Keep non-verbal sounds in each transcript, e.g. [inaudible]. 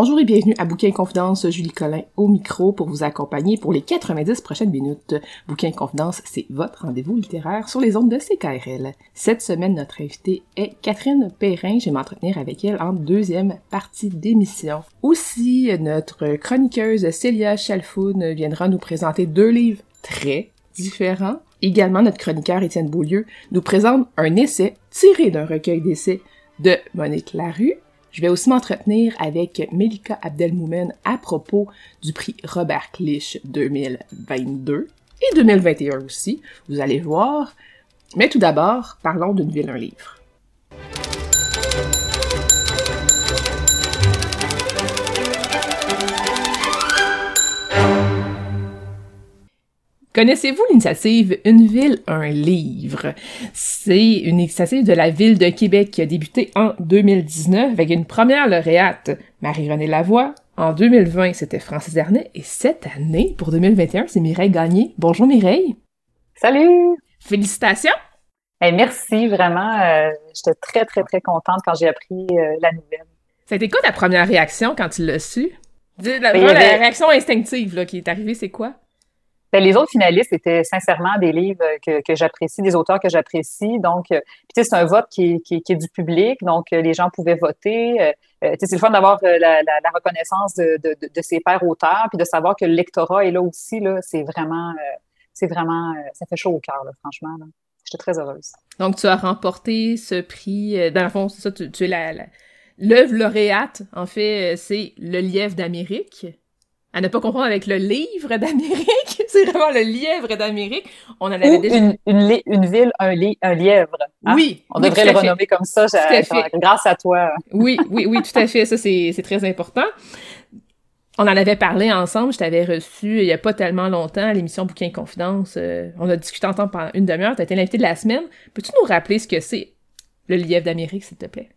Bonjour et bienvenue à Bouquin Confidence, Julie Collin au micro pour vous accompagner pour les 90 prochaines minutes. Bouquin Confidence, c'est votre rendez-vous littéraire sur les ondes de CKRL. Cette semaine, notre invitée est Catherine Perrin. Je vais m'entretenir avec elle en deuxième partie d'émission. Aussi, notre chroniqueuse Célia Chalfoun viendra nous présenter deux livres très différents. Également, notre chroniqueur Étienne Beaulieu nous présente un essai tiré d'un recueil d'essais de Monique Larue je vais aussi m'entretenir avec Melika Abdelmoumen à propos du prix Robert Clich 2022 et 2021 aussi, vous allez voir. Mais tout d'abord, parlons d'une ville, un livre. Connaissez-vous l'initiative Une ville, un livre? C'est une initiative de la ville de Québec qui a débuté en 2019 avec une première lauréate, Marie-Renée Lavoie. En 2020, c'était Francis Dernet. Et cette année, pour 2021, c'est Mireille Gagné. Bonjour Mireille. Salut! Félicitations! merci, vraiment. Euh, J'étais très, très, très contente quand j'ai appris euh, la nouvelle. C'était quoi ta première réaction quand tu l'as su? La, ben, la, réaction instinctive là, qui est arrivée, c'est quoi? Ben, les autres finalistes étaient sincèrement des livres que, que j'apprécie, des auteurs que j'apprécie. Donc, euh, c'est un vote qui, qui, est du public, donc euh, les gens pouvaient voter. Euh, c'est le fun d'avoir la, reconnaissance de, de, de, ses pairs auteurs, puis de savoir que le lectorat est là aussi. Là, c'est vraiment, c'est vraiment, ça fait chaud au cœur, franchement. J'étais très heureuse. Donc, tu as remporté ce prix. Dans le fond, ça, tu, tu es la, l'œuvre lauréate. En fait, c'est Le Lièvre d'Amérique. À ne pas confondre avec le livre d'Amérique. [laughs] c'est vraiment le lièvre d'Amérique. On en avait déjà... une, une, une, ville, un, un lièvre. Hein? Oui. On devrait le renommer comme ça, grâce à toi. oui, oui, oui, tout à fait. Ça, c'est très important. On en avait parlé ensemble, je t'avais reçu il y a pas tellement longtemps à l'émission Bouquin Confidence. Euh, on a discuté ensemble pendant une demi-heure, tu as été l'invité de la semaine. Peux-tu nous rappeler ce que c'est, le lièvre d'Amérique, s'il te plaît?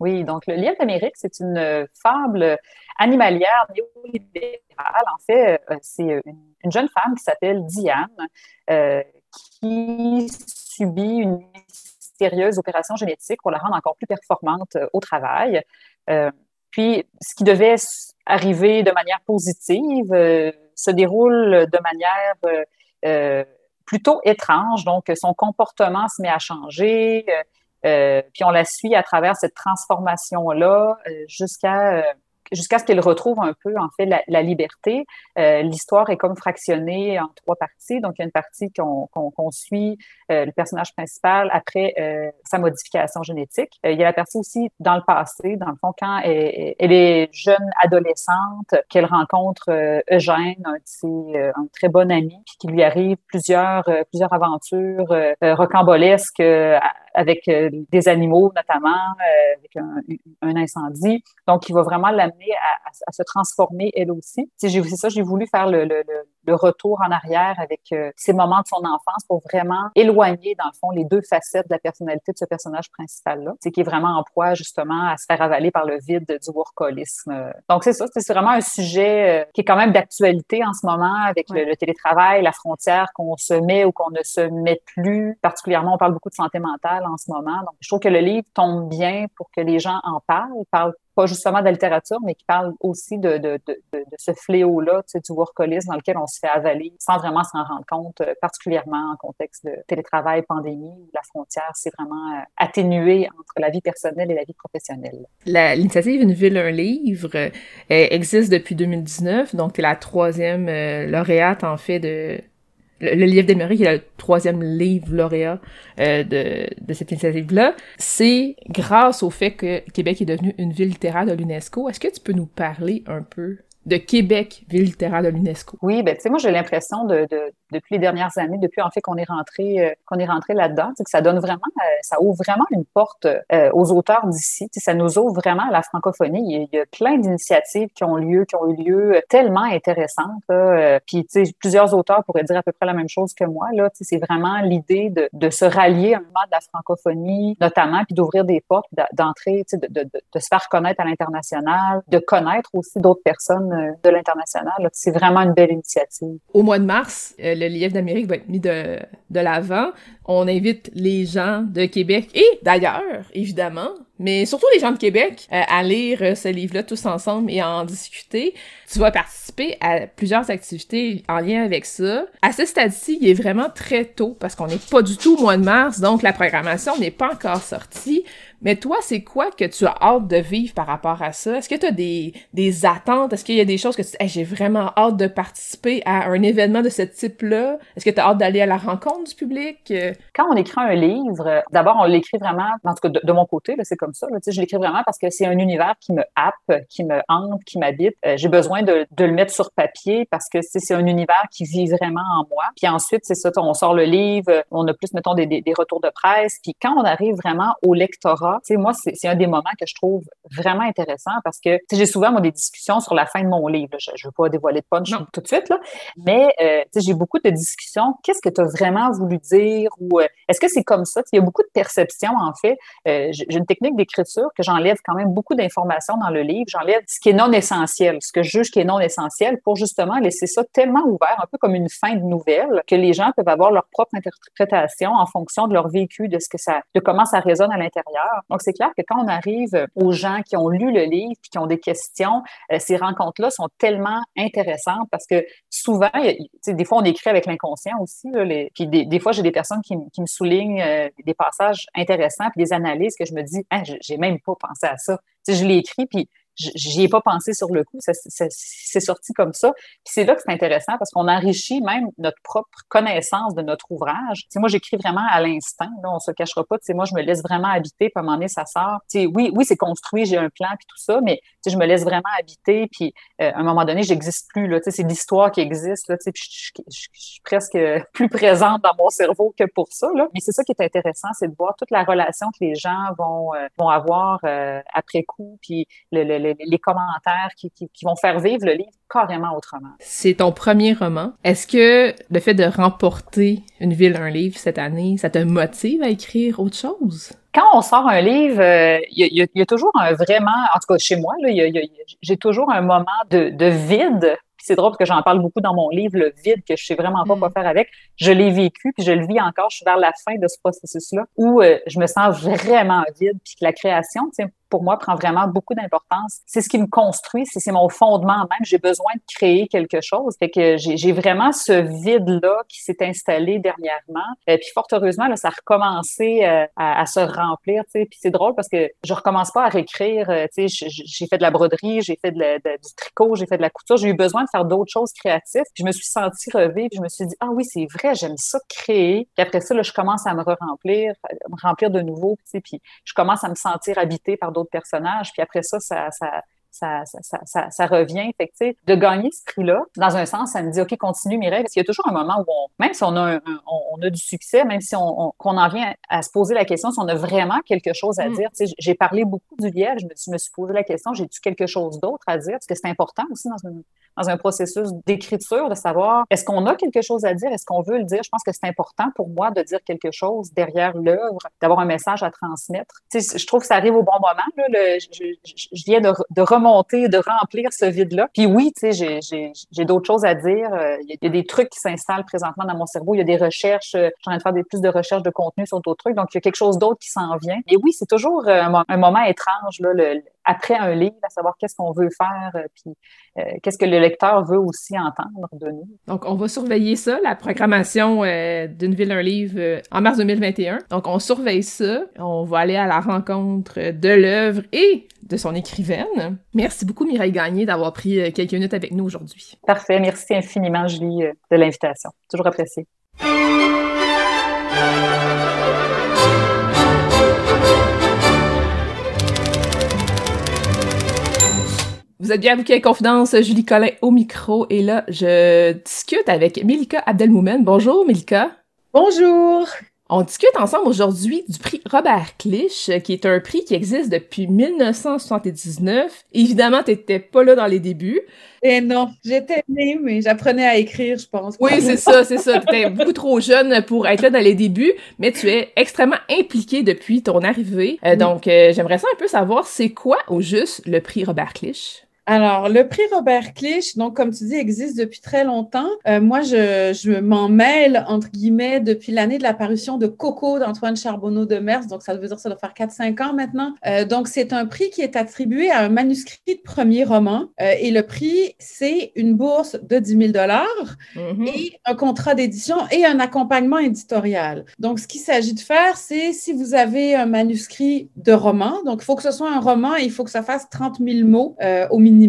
Oui, donc le lièvre d'Amérique, c'est une fable animalière néolibérale. En fait, euh, c'est une, jeune femme qui s'appelle Diane euh, qui subit une mystérieuse opération génétique pour la rendre encore plus performante euh, au travail. puis, ce qui devait arriver de manière positive se déroule de manière plutôt étrange. Donc, son comportement se met à changer. Puis on la suit à travers cette transformation-là jusqu'à jusqu'à ce qu'elle retrouve un peu, en fait, la, liberté. Euh, l'histoire est comme fractionnée en trois parties. Donc, il y a une partie qu'on suit euh, le personnage principal après euh, sa modification génétique. il y a la partie aussi dans le passé, dans le fond, quand elle, est jeune adolescente, qu'elle rencontre Eugène, un, un très bon ami, puis qu'il lui arrive plusieurs, plusieurs aventures rocambolesques avec des animaux, notamment, avec un, un, incendie. Donc, il va vraiment l'amener à, se transformer elle aussi. C'est ça, j'ai voulu faire le, retour en arrière avec euh, ces moments de son enfance pour vraiment éloigner, dans le fond, les deux facettes de la personnalité de ce personnage principal-là. C'est qui est vraiment en proie, justement, à se faire avaler par le vide du workolisme. Donc, c'est ça, c'est vraiment un sujet euh, qui est quand même d'actualité en ce moment avec le, télétravail, la frontière qu'on se met ou qu'on ne se met plus. Particulièrement, on parle beaucoup de santé mentale en ce moment. Donc, je trouve que le livre tombe bien pour que les gens en parlent, parlent pas justement de la littérature, mais qui parle aussi de, ce fléau-là, tu sais, du workolisme dans lequel on se fait avaler sans vraiment s'en rendre compte, euh, particulièrement en contexte de télétravail, pandémie, où la frontière s'est vraiment euh, atténuée entre la vie personnelle et la vie professionnelle. L'initiative Une ville, un livre euh, existe depuis 2019, donc tu es la troisième lauréate en fait de le, livre d'Emery, qui est le troisième livre lauréat euh, de, de cette initiative-là, c'est grâce au fait que Québec est devenu une ville littéraire de l'UNESCO. Est-ce que tu peux nous parler un peu de Québec, ville littéraire de l'UNESCO? Oui, ben tu sais, moi j'ai l'impression de, depuis les dernières années, depuis en fait qu'on est rentré euh, qu'on est rentré là-dedans, que ça donne vraiment, euh, ça ouvre vraiment une porte euh, aux auteurs d'ici. Ça nous ouvre vraiment à la francophonie. Il y a, plein d'initiatives qui ont lieu, qui ont eu lieu tellement intéressantes. puis tu sais, plusieurs auteurs pourraient dire à peu près la même chose que moi. Là, c'est vraiment l'idée de, de, se rallier à un moment de la francophonie, notamment, puis d'ouvrir des portes, d'entrer, de, de, de se faire connaître à l'international, de connaître aussi d'autres personnes de l'international. C'est vraiment une belle initiative. Au mois de mars, le Lièvre d'Amérique va être mis de, de l'avant. On invite les gens de Québec et d'ailleurs, évidemment, mais surtout les gens de Québec euh, à lire ce livre-là tous ensemble et à en discuter. Tu vas participer à plusieurs activités en lien avec ça. À ce stade-ci, il est vraiment très tôt parce qu'on n'est pas du tout au mois de mars, donc la programmation n'est pas encore sortie. Mais toi, c'est quoi que tu as hâte de vivre par rapport à ça? Est-ce que tu as des, des attentes? Est-ce qu'il y a des choses que tu dis, j'ai vraiment hâte de participer à un événement de ce type-là? Est-ce que tu as hâte d'aller à la rencontre du public? Quand on écrit un livre, d'abord, on l'écrit vraiment, en tout cas de, mon côté, c'est comme ça. Là, je l'écris vraiment parce que c'est un univers qui me happe, qui me hante, qui m'habite. Euh, j'ai besoin de, de, le mettre sur papier parce que c'est un univers qui vit vraiment en moi. Puis ensuite, c'est ça, on sort le livre, on a plus, mettons, des, des, des retours de presse. Puis quand on arrive vraiment au lectorat, moi, c'est un des moments que je trouve vraiment intéressant parce que j'ai souvent moi, des discussions sur la fin de mon livre. Je ne veux pas dévoiler de punch tout de suite, là, mais euh, j'ai beaucoup de discussions. Qu'est-ce que tu as vraiment voulu dire? Ou euh, est-ce que c'est comme ça? Il y a beaucoup de perceptions, en fait. J'ai une technique d'écriture que j'enlève quand même beaucoup d'informations dans le livre. J'enlève ce qui est non essentiel, ce que je juge qui est non essentiel pour justement laisser ça tellement ouvert, un peu comme une fin de nouvelle, que les gens peuvent avoir leur propre interprétation en fonction de leur vécu, de ce que ça, de comment ça résonne à l'intérieur. Donc, c'est clair que quand on arrive aux gens qui ont lu le livre et qui ont des questions, euh, ces rencontres-là sont tellement intéressantes parce que souvent, des fois, on écrit avec l'inconscient aussi. Puis des, fois, j'ai des personnes qui, me soulignent euh, des passages intéressants puis des analyses que je me dis, ah, j'ai même pas pensé à ça. je l'ai écrit, puis j'y ai pas pensé sur le coup, c'est sorti comme ça. Puis c'est là que c'est intéressant parce qu'on enrichit même notre propre connaissance de notre ouvrage. sais, moi, j'écris vraiment à l'instinct, on se cachera pas. Moi, je me laisse vraiment habiter, puis à un moment donné, ça sort. sais, oui, oui, c'est construit, j'ai un plan, puis tout ça, mais je me laisse vraiment habiter, puis euh, à un moment donné, j'existe plus. Là, c'est l'histoire qui existe, là, puis je, suis presque [laughs] plus présente dans mon cerveau que pour ça. Là. Mais c'est ça qui est intéressant, c'est de voir toute la relation que les gens vont, euh, vont avoir euh, après coup, puis le les, commentaires qui, vont faire vivre le livre carrément autrement. C'est ton premier roman. Est-ce que le fait de remporter une ville, un livre cette année, ça te motive à écrire autre chose? Quand on sort un livre, euh, il y, a toujours un vraiment, en tout cas chez moi, j'ai toujours un moment de, vide c'est drôle parce que j'en parle beaucoup dans mon livre, le vide, que je sais vraiment pas quoi mm. faire avec. Je l'ai vécu, puis je le vis encore. Je suis vers la fin de ce processus-là où euh, je me sens vraiment vide, puis que la création, pour moi, prend vraiment beaucoup d'importance. C'est ce qui me construit, c'est mon fondement même. J'ai besoin de créer quelque chose. Fait que j'ai vraiment ce vide-là qui s'est installé dernièrement. Et euh, puis fort heureusement, là, ça a recommencé euh, à, se remplir. Puis c'est drôle parce que je recommence pas à réécrire. J'ai fait de la broderie, j'ai fait de du tricot, j'ai fait de la couture. J'ai eu besoin de faire d'autres choses créatives. Je me suis sentie revivre. je me suis dit, ah oui, c'est vrai, j'aime ça créer. Puis après ça, là, je commence à me remplir, me remplir de nouveau. Puis je commence à me sentir habitée par d'autres personnages. Puis après ça, ça ça, ça, ça, revient. Fait que, de gagner ce prix-là, dans un sens, ça me dit, OK, continue Mireille, parce qu'il y a toujours un moment où, on, même si on a, on, a du succès, même si on, qu'on en vient à se poser la question si on a vraiment quelque chose à mm. dire. J'ai parlé beaucoup du liège, je me, je me suis posé la question, j'ai-tu quelque chose d'autre à dire? Parce que c'est important aussi dans une, dans un processus d'écriture, de savoir est-ce qu'on a quelque chose à dire, est-ce qu'on veut le dire? Je pense que c'est important pour moi de dire quelque chose derrière l'œuvre, d'avoir un message à transmettre. Tu sais, je trouve que ça arrive au bon moment. Là, le, je, je, viens de, de, remonter, de remplir ce vide-là. Puis oui, tu sais, j'ai d'autres choses à dire. Euh, il y, a des trucs qui s'installent présentement dans mon cerveau. Il y a des recherches. Euh, je suis en train de faire des, plus de recherches de contenu sur d'autres trucs. Donc, il y a quelque chose d'autre qui s'en vient. Et oui, c'est toujours euh, un, moment étrange, là, après un livre, à savoir qu'est-ce qu'on veut faire, puis qu'est-ce que le lecteur veut aussi entendre de nous. Donc, on va surveiller ça, la programmation d'une ville, un livre en mars 2021. Donc, on surveille ça. On va aller à la rencontre de l'œuvre et de son écrivaine. Merci beaucoup, Mireille Gagné, d'avoir pris quelques minutes avec nous aujourd'hui. Parfait. Merci infiniment, Julie, de l'invitation. Toujours apprécié. Vous êtes bien à Bouquet Confidence, Julie Collin au micro, et là, je discute avec Melika Abdelmoumen. Bonjour, Melika. Bonjour. On discute ensemble aujourd'hui du prix Robert Clich, qui est un prix qui existe depuis 1979. Évidemment, t'étais pas là dans les débuts. Eh non, j'étais née, mais j'apprenais à écrire, je pense. Oui, c'est ça, c'est ça. T'étais beaucoup trop jeune pour être là dans les débuts, mais tu es extrêmement impliquée depuis ton arrivée. Euh, donc, euh, j'aimerais ça un peu savoir, c'est quoi au juste le prix Robert Clich? Alors, le prix Robert Clich, donc comme tu dis, existe depuis très longtemps. Euh, moi, je, je m'en mêle, entre guillemets, depuis l'année de l'apparition de Coco d'Antoine Charbonneau de Mers. Donc, ça veut dire que ça doit faire 4-5 ans maintenant. Euh, donc, c'est un prix qui est attribué à un manuscrit de premier roman. Euh, et le prix, c'est une bourse de 10 000 mm et un contrat d'édition et un accompagnement éditorial. Donc, ce qu'il s'agit de faire, c'est si vous avez un manuscrit de roman, donc il faut que ce soit un roman et il faut que ça fasse 30 000 mots au minimum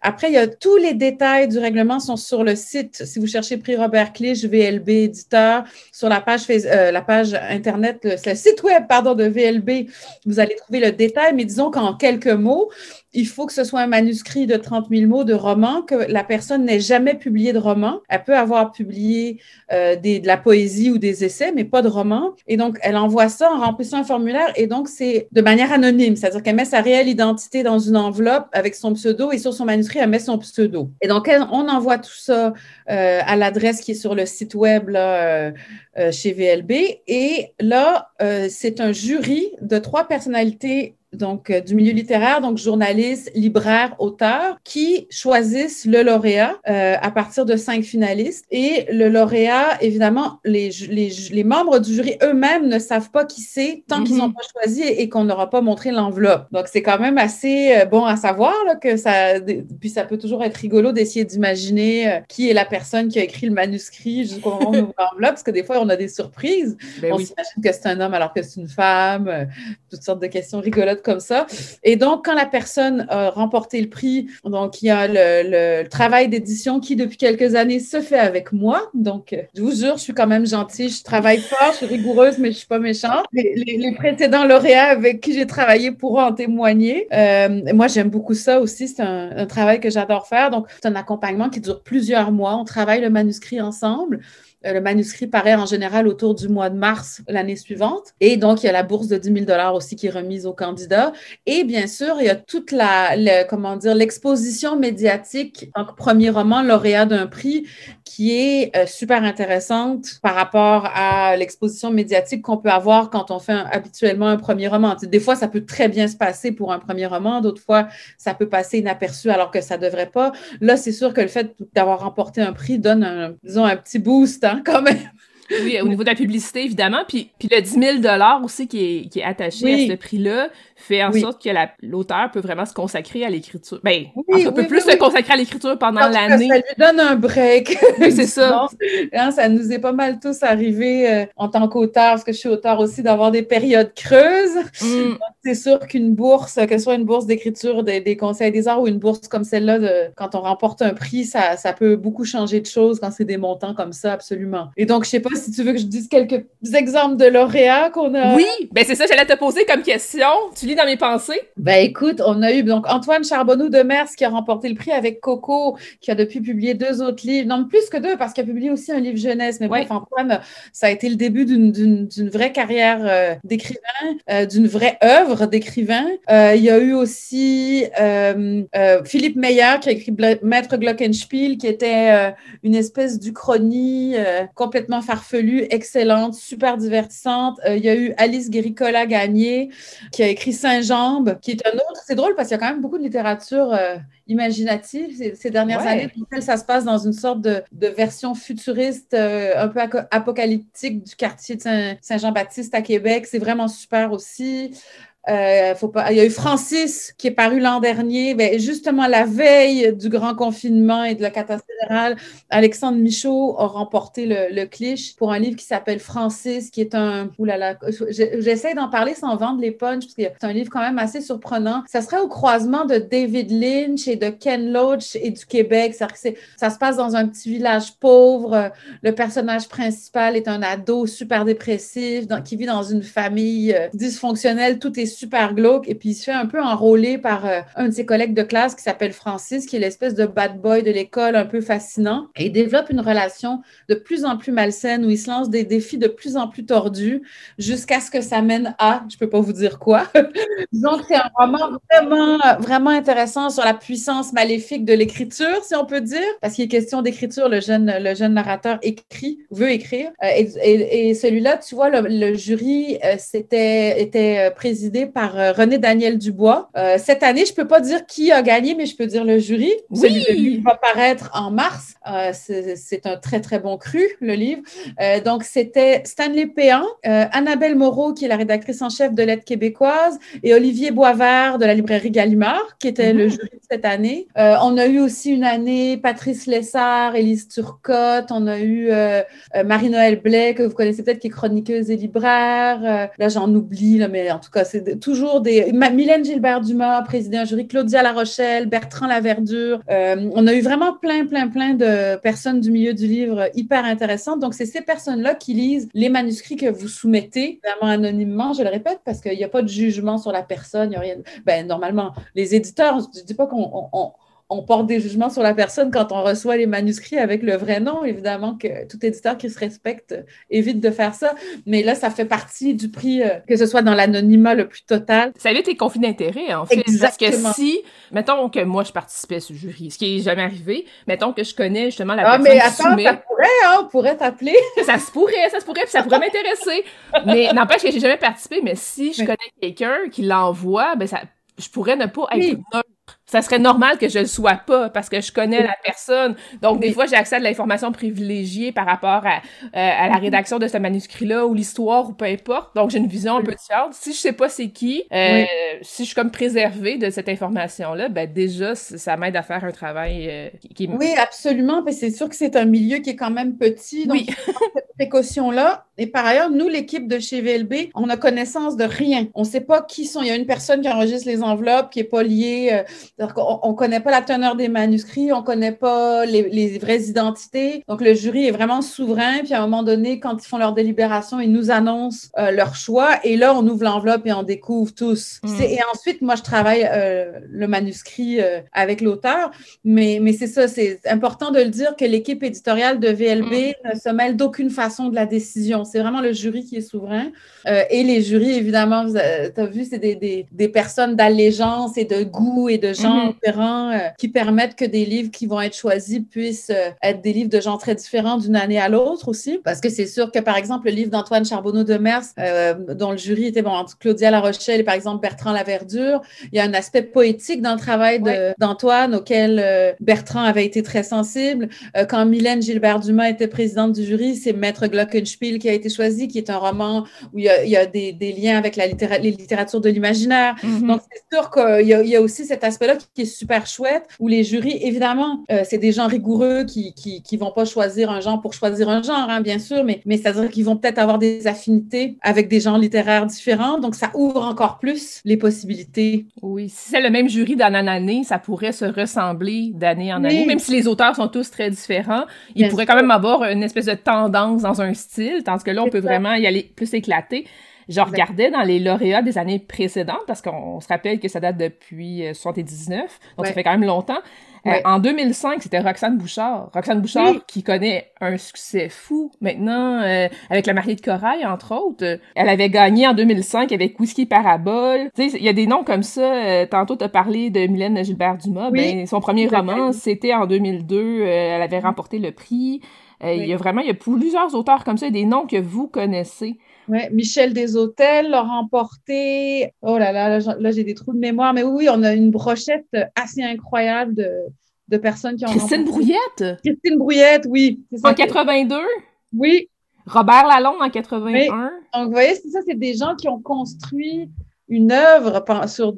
après, il y a tous les détails du règlement sont sur le site. Si vous cherchez Prix Robert Clich, VLB éditeur, sur la page, euh, la page Internet, le, le, site web de VLB, vous allez trouver le détail, mais disons qu'en quelques mots, il faut que ce soit un manuscrit de 30 000 mots de roman, que la personne n'ait jamais publié de roman. Elle peut avoir publié euh, des, de la poésie ou des essais, mais pas de roman. Et donc, elle envoie ça en remplissant un formulaire et donc c'est de manière anonyme, c'est-à-dire qu'elle met sa réelle identité dans une enveloppe avec son pseudo et sur son manuscrit, elle met son pseudo. Et donc, on envoie tout ça euh, à l'adresse qui est sur le site web là, euh, chez VLB. Et là, c'est un jury de trois personnalités donc euh, du milieu littéraire, donc journalistes, libraires, auteurs, qui choisissent le lauréat euh, à partir de cinq finalistes. Et le lauréat, évidemment, les, les, les membres du jury eux-mêmes ne savent pas qui c'est tant qu'ils n'ont mhm. pas choisi et, qu'on n'aura pas montré l'enveloppe. Donc c'est quand même assez euh, bon à savoir là, que ça, puis ça peut toujours être rigolo d'essayer d'imaginer qui est la personne qui a écrit le manuscrit jusqu'au moment où on ouvre l'enveloppe, parce que des fois on a des surprises. Ben on s'imagine que c'est un homme alors que c'est une femme, toutes sortes de questions rigolotes comme ça. Et donc, quand la personne a remporté le prix, donc il y a le, travail d'édition qui, depuis quelques années, se fait avec moi. Donc, je vous jure, je suis quand même gentille, je travaille fort, je suis rigoureuse, mais je suis pas méchante. Les, précédents lauréats avec qui j'ai travaillé pourront en témoigner. Euh, moi, j'aime beaucoup ça aussi. C'est un, un travail que j'adore faire. Donc, c'est un accompagnement qui dure plusieurs mois. On travaille le manuscrit ensemble. Euh, le manuscrit paraît en général autour du mois de mars l'année suivante. Et donc, il y a la bourse de 10 000 aussi qui est remise aux candidats. Et bien sûr, il y a toute la, comment dire, l'exposition médiatique en premier roman lauréat d'un prix qui est euh, super intéressante par rapport à l'exposition médiatique qu'on peut avoir quand on fait habituellement un premier roman. des fois, ça peut très bien se passer pour un premier roman, d'autres fois, ça peut passer inaperçu alors que ça devrait pas. Là, c'est sûr que le fait d'avoir remporté un prix donne, un, disons, un petit boost hein, quand même. Oui, au niveau de la publicité, évidemment. Puis, puis le 10 000 aussi qui est, qui est attaché à ce prix-là fait en sorte que l'auteur peut vraiment se consacrer à l'écriture. Ben, oui, peut plus se consacrer à l'écriture pendant l'année. Ça lui donne un break. C'est ça. [laughs] Hein, ça nous est pas mal tous arrivé euh, en tant qu'auteur, parce que je suis auteur aussi, d'avoir des périodes creuses. Mm. C'est sûr qu'une bourse, que ce soit une bourse d'écriture des, des, conseils des arts ou une bourse comme celle-là, quand on remporte un prix, ça, ça peut beaucoup changer de choses quand c'est des montants comme ça, absolument. Et donc, je sais pas si tu veux que je dise quelques exemples de lauréats qu'on a. Oui, ben c'est ça, j'allais te poser comme question. Tu lis dans mes pensées? Ben écoute, on a eu donc Antoine Charbonneau de Mers qui a remporté le prix avec Coco, qui a depuis publié deux autres livres. Non, plus que deux, parce qu'il a publié aussi un livre jeunesse. Mais bref, Antoine, ça a été le début d'une vraie carrière euh, d'écrivain, euh, d'une vraie œuvre d'écrivain. Euh, il y a eu aussi Philippe Meyer qui a écrit Maître Glockenspiel, qui était une espèce d'uchronie complètement farfelue excellente, super divertissante. Il y a eu Alice Guéricola Gagné qui a écrit Saint-Jambe, qui est un autre. C'est drôle parce qu'il y a quand même beaucoup de littérature euh, imaginative ces, dernières années. Ça se passe dans une sorte de, version futuriste, euh, un peu apocalyptique du quartier de Saint-Jean-Baptiste à Québec. C'est vraiment super aussi. Euh, il y a eu Francis qui est paru l'an dernier. Ben, justement, la veille du grand confinement et de la catastrophe Alexandre Michaud a remporté le, cliché pour un livre qui s'appelle Francis, qui est un. J'essaie d'en parler sans vendre les punchs, parce que c'est un livre quand même assez surprenant. Ça serait au croisement de David Lynch et de Ken Loach et du Québec. Ça se passe dans un petit village pauvre. Le personnage principal est un ado super dépressif qui vit dans une famille euh, dysfonctionnelle. Tout est super glauque. Et puis, il se fait un peu enrôler par euh, un de ses collègues de classe qui s'appelle Francis, qui est l'espèce de bad boy de l'école un peu fascinant. Et il développe une relation de plus en plus malsaine où il se lance des défis de plus en plus tordus jusqu'à ce que ça mène à, je peux pas vous dire quoi. [laughs] Donc, c'est un roman vraiment, vraiment intéressant sur la puissance maléfique de l'écriture, si on peut dire, parce qu'il est question d'écriture. Le jeune, le jeune narrateur écrit, veut écrire. Euh, et, celui-là, tu vois, le, jury euh, était présidé par euh, René Daniel Dubois. cette année, je peux pas dire qui a gagné, mais je peux dire le jury. Oui. Celui de lui va paraître en mars. c'est, un très, très bon cru, le livre. donc, c'était Stanley Péan, Annabelle Moreau, qui est la rédactrice en chef de l'aide québécoise, et Olivier Boisvert de la librairie Gallimard, qui était le mhm. jury de cette année. on a eu aussi une année Patrice Lessard, Élise Turcotte, on a eu Marie-Noël Blais, que vous connaissez peut-être, qui est chroniqueuse et libraire. là, j'en oublie, là, mais en tout cas, c'est toujours des. Mylène Gilbert-Dumas, président jury, Claudia La Rochelle, Bertrand Laverdure. Euh, on a eu vraiment plein, plein, plein de personnes du milieu du livre hyper intéressantes. Donc, c'est ces personnes-là qui lisent les manuscrits que vous soumettez, vraiment anonymement, je le répète, parce qu'il n'y a pas de jugement sur la personne, il n'y a. Ben, normalement, les éditeurs, je ne dis pas qu'on on porte des jugements sur la personne quand on reçoit les manuscrits avec le vrai nom. Évidemment que tout éditeur qui se respecte évite de faire ça. Mais là, ça fait partie du prix, euh, que ce soit dans l'anonymat le plus total. Ça évite tes conflits d'intérêt, en fait. Exactement. Parce que si, mettons que moi, je participais à ce jury, ce qui est jamais arrivé, mettons que je connais justement la ah, personne mais attends, qui ça pourrait, hein, on pourrait t'appeler. [laughs] ça se pourrait, ça se pourrait, puis ça pourrait m'intéresser. mais n'empêche que j'ai jamais participé, mais si je connais quelqu'un qui l'envoie, ben ça, je pourrais ne pas être neutre ça serait normal que je le sois pas parce que je connais la personne. Donc, des fois, j'ai accès à de l'information privilégiée par rapport à, euh, à la rédaction de ce manuscrit-là ou l'histoire ou peu importe. Donc, j'ai une vision un peu différente. Si je sais pas c'est qui, euh, si je suis comme préservée de cette information-là, ben déjà, ça m'aide à faire un travail euh, qui, Oui, absolument. C'est sûr que c'est un milieu qui est quand même petit. Donc, oui. cette précaution-là. Et par ailleurs, nous, l'équipe de chez VLB, on a connaissance de rien. On sait pas qui sont. Il y a une personne qui enregistre les enveloppes, qui est pas liée on ne connaît pas la teneur des manuscrits, on ne connaît pas les, vraies identités. Donc, le jury est vraiment souverain. Puis, à un moment donné, quand ils font leur délibération, ils nous annoncent euh, leur choix. Et là, on ouvre l'enveloppe et on découvre tous. Mm. Et ensuite, moi, je travaille euh, le manuscrit euh, avec l'auteur. Mais, mais c'est ça, c'est important de le dire que l'équipe éditoriale de VLB mm. ne se mêle d'aucune façon de la décision. C'est vraiment le jury qui est souverain. et les jurys, évidemment, tu as vu, c'est des, des, des personnes d'allégeance et de goût et de Mhm. différents euh, qui permettent que des livres qui vont être choisis puissent euh, être des livres de gens très différents d'une année à l'autre aussi. Parce que c'est sûr que, par exemple, le livre d'Antoine Charbonneau de Mers, euh, dont le jury était, bon, Claudia La Rochelle et, par exemple, Bertrand Laverdure, il y a un aspect poétique dans le travail d'Antoine auquel Bertrand avait été très sensible. quand Mylène Gilbert-Dumas était présidente du jury, c'est Maître Glockenspiel qui a été choisi, qui est un roman où il y a, des, liens avec la les littératures de l'imaginaire. Mhm. Donc, c'est sûr qu'il y, y, a aussi cet aspect-là qui est super chouette, où les jurys, évidemment, euh, c'est des gens rigoureux qui, qui, qui, vont pas choisir un genre pour choisir un genre, hein, bien sûr, mais, mais c'est-à-dire qu'ils vont peut-être avoir des affinités avec des genres littéraires différents, donc ça ouvre encore plus les possibilités. Oui, si c'est le même jury d'année en année, ça pourrait se ressembler d'année en année, même si les auteurs sont tous très différents, il pourrait quand même avoir une espèce de tendance dans un style, tandis que là, on peut vraiment y aller plus éclaté. Je regardais dans les lauréats des années précédentes, parce qu'on se rappelle que ça date depuis 79, euh, donc ça fait quand même longtemps. Euh, en 2005, c'était Roxane Bouchard. Roxane Bouchard qui connaît un succès fou maintenant euh, avec La mariée de corail, entre autres. Elle avait gagné en 2005 avec Whisky Parabole. Tu sais, il y a des noms comme ça. tantôt, tu as parlé de Mylène Gilbert-Dumas. Ben, son premier roman, c'était en 2002. elle avait remporté le prix. Il y a vraiment, il y a plusieurs auteurs comme ça, des noms que vous connaissez. Oui, Michel Deshôtels l'a remporté. Oh là là, là, j'ai des trous de mémoire. Mais oui, on a une brochette assez incroyable de, de personnes qui ont Christine Brouillette? Christine Brouillette, oui. en 82? Oui. Robert Lalonde en 81? Donc, vous voyez, c'est ça, c'est des gens qui ont construit une œuvre sur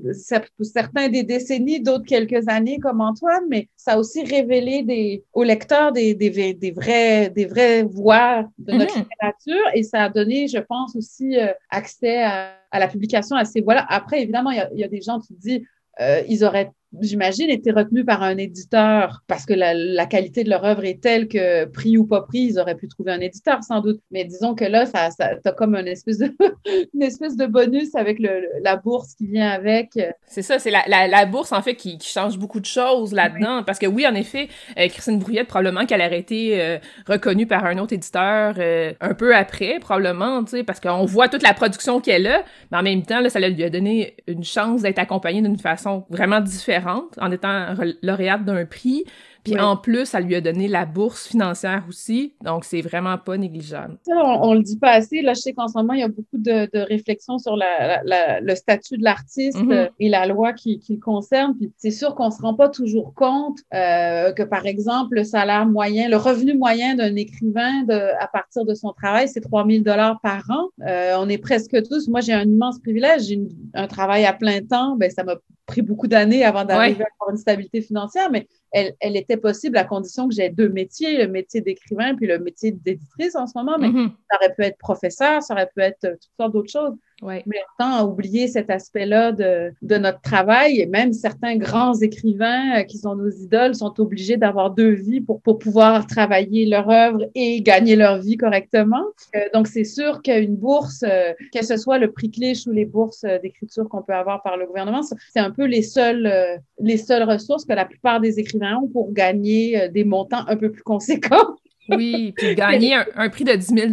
certains des décennies, d'autres quelques années comme Antoine, mais ça a aussi révélé des, aux lecteurs des, des, des, vrais, des vraies voix de notre mm-hmm. littérature et ça a donné, je pense, aussi euh, accès à, à, la publication à ces voix-là. Après, évidemment, il y a, il y a des gens qui disent euh, ils auraient j'imagine, été retenus par un éditeur parce que la, qualité de leur œuvre est telle que, pris ou pas pris, ils auraient pu trouver un éditeur sans doute. Mais disons que là, ça, ça as comme une espèce de, [laughs] une espèce de bonus avec le, la bourse qui vient avec. C'est ça, c'est la, la, bourse en fait qui, qui, change beaucoup de choses là-dedans. Parce que oui, en effet, euh, Christine Brouillette, probablement qu'elle aurait été euh, reconnue par un autre éditeur euh, un peu après, probablement, tu sais, parce qu'on voit toute la production qu'elle a, mais en même temps, là, ça lui a donné une chance d'être accompagnée d'une façon vraiment différente en étant lauréate d'un prix. Puis en plus, ça lui a donné la bourse financière aussi. Donc, c'est vraiment pas négligeable. on, le dit pas assez. Là, je sais qu'en ce moment, il y a beaucoup de, réflexions sur le statut de l'artiste mm-hmm. euh, et la loi qui, le concerne. Puis c'est sûr qu'on se rend pas toujours compte euh, que, par exemple, le salaire moyen, le revenu moyen d'un écrivain de, à partir de son travail, c'est 3000 dollars par an. Euh, on est presque tous. Moi, j'ai un immense privilège. J'ai un travail à plein temps. Ben, ça m'a pris beaucoup d'années avant d'arriver à avoir une stabilité financière, mais elle, elle, était possible à condition que j'ai deux métiers, le métier d'écrivain puis le métier d'éditrice en ce moment, mais mm-hmm. ça aurait pu être professeur, ça aurait pu être toutes sortes d'autres choses. Ouais. Mais tant à oublier cet aspect-là de, de, notre travail, et même certains grands écrivains euh, qui sont nos idoles sont obligés d'avoir deux vies pour, pour pouvoir travailler leur œuvre et gagner leur vie correctement. Euh, donc, c'est sûr qu'une bourse, euh, que ce soit le prix Clich ou les bourses d'écriture qu'on peut avoir par le gouvernement, c'est un peu les seules, les seules ressources que la plupart des écrivains ont pour gagner des montants un peu plus conséquents. Oui, puis gagner un, prix de 10 000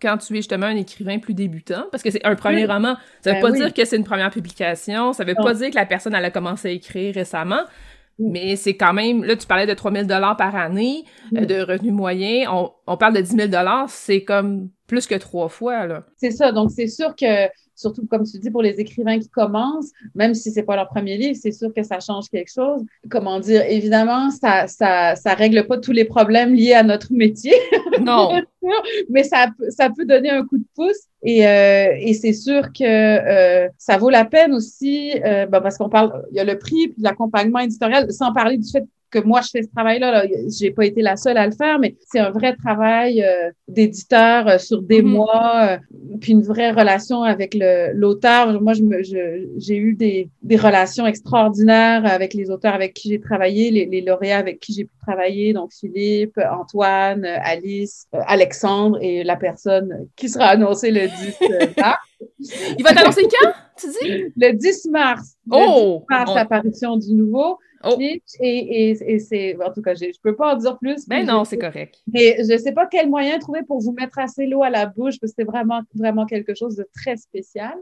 quand tu es justement un écrivain plus débutant, parce que c'est un premier roman. Ça veut ben pas dire que c'est une première publication, ça veut pas dire que la personne elle a commencé à écrire récemment, mais c'est quand même, là tu parlais de 3 000 par année euh, de revenus moyens, on, on parle de 10 000 c'est comme plus que trois fois, là. C'est ça, donc c'est sûr que surtout comme tu dis pour les écrivains qui commencent, même si c'est pas leur premier livre, c'est sûr que ça change quelque chose. Comment dire, évidemment, ça ça ça règle pas tous les problèmes liés à notre métier. [laughs] Non. mais ça ça peut donner un coup de pouce et euh, et c'est sûr que euh, ça vaut la peine aussi euh, ben parce qu'on parle il y a le prix puis l'accompagnement éditorial sans parler du fait que moi je fais ce travail-là. Là. J'ai pas été la seule à le faire, mais c'est un vrai travail euh, d'éditeur euh, sur des mm-hmm. mois, euh, puis une vraie relation avec l'auteur. Moi, je j'ai eu des, des, relations extraordinaires avec les auteurs avec qui j'ai travaillé, les, les, lauréats avec qui j'ai pu travailler, donc Philippe, Antoine, Alice, Alexandre et la personne qui sera annoncée le 10 [laughs] mars. Il va t'annoncer quand, tu dis? Le 10 mars. Oh! Le 10 mars, l'apparition du nouveau. Oh. Et, et, c'est, en tout cas, je ne peux pas en dire plus. Mais ben non, c'est correct. Et je ne sais pas quel moyen trouver pour vous mettre assez l'eau à la bouche, parce que c'est vraiment, vraiment quelque chose de très spécial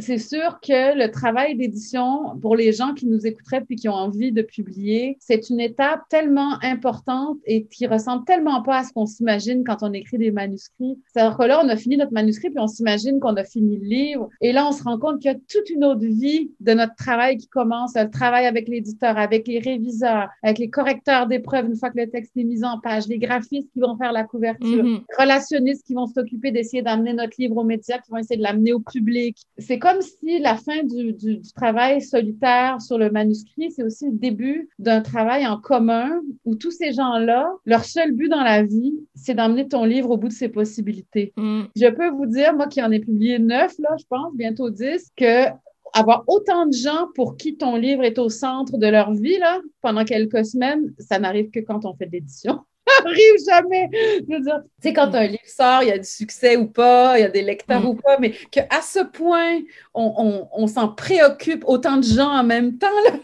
c'est sûr que le travail d'édition, pour les gens qui nous écouteraient puis qui ont envie de publier, c'est une étape tellement importante et qui ressemble tellement pas à ce qu'on s'imagine quand on écrit des manuscrits. C'est-à-dire que là, on a fini notre manuscrit puis on s'imagine qu'on a fini le livre. Et là, on se rend compte qu'il y a toute une autre vie de notre travail qui commence, le travail avec l'éditeur, avec les réviseurs, avec les correcteurs d'épreuves une fois que le texte est mis en page, les graphistes qui vont faire la couverture, mm-hmm. les relationnistes qui vont s'occuper d'essayer d'amener notre livre aux médias, qui vont essayer de l'amener au public. C'est comme si la fin du, du, travail solitaire sur le manuscrit, c'est aussi le début d'un travail en commun où tous ces gens-là, leur seul but dans la vie, c'est d'emmener ton livre au bout de ses possibilités. Mm. Je peux vous dire, moi qui en ai publié neuf, là, je pense, bientôt dix, que avoir autant de gens pour qui ton livre est au centre de leur vie là, pendant quelques semaines, ça n'arrive que quand on fait de l'édition [laughs] arrive jamais. Je veux dire, tu sais, quand un livre sort, il y a du succès ou pas, il y a des lecteurs mm. ou pas, mais qu'à ce point, on, on, on s'en préoccupe autant de gens en même temps, là,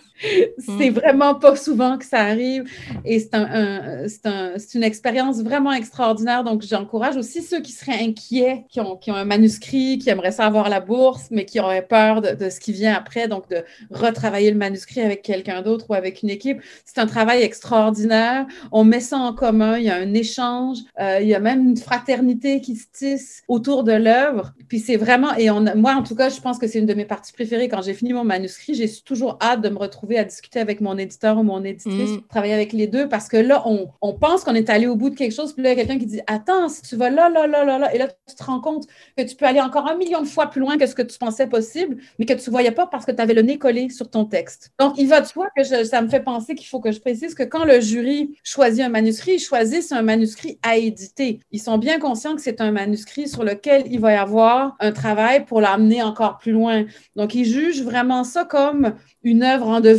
c'est mm. vraiment pas souvent que ça arrive. Et c'est un, un, une expérience vraiment extraordinaire. Donc, j'encourage aussi ceux qui seraient inquiets, qui ont, qui ont, un manuscrit, qui aimeraient savoir la bourse, mais qui auraient peur de, de, ce qui vient après, donc de retravailler le manuscrit avec quelqu'un d'autre ou avec une équipe. C'est un travail extraordinaire. On met ça en commun commun, il y a un échange, euh, il y a même une fraternité qui se tisse autour de l'œuvre. Puis c'est vraiment, et on, moi en tout cas, je pense que c'est une de mes parties préférées. Quand j'ai fini mon manuscrit, j'ai toujours hâte de me retrouver à discuter avec mon éditeur ou mon éditrice, mm. travailler avec les deux, parce que là, on, on pense qu'on est allé au bout de quelque chose, puis là, il y a quelqu'un qui dit Attends, si tu vas là, là, là, là, là, et là, tu te rends compte que tu peux aller encore un million de fois plus loin que ce que tu pensais possible, mais que tu ne voyais pas parce que tu avais le nez collé sur ton texte. Donc, il va de soi que ça me fait penser qu'il faut que je précise que quand le jury choisit un manuscrit, ils choisissent un manuscrit à éditer. Ils sont bien conscients que c'est un manuscrit sur lequel il va y avoir un travail pour l'amener encore plus loin. Donc, ils jugent vraiment ça comme une œuvre en devenir.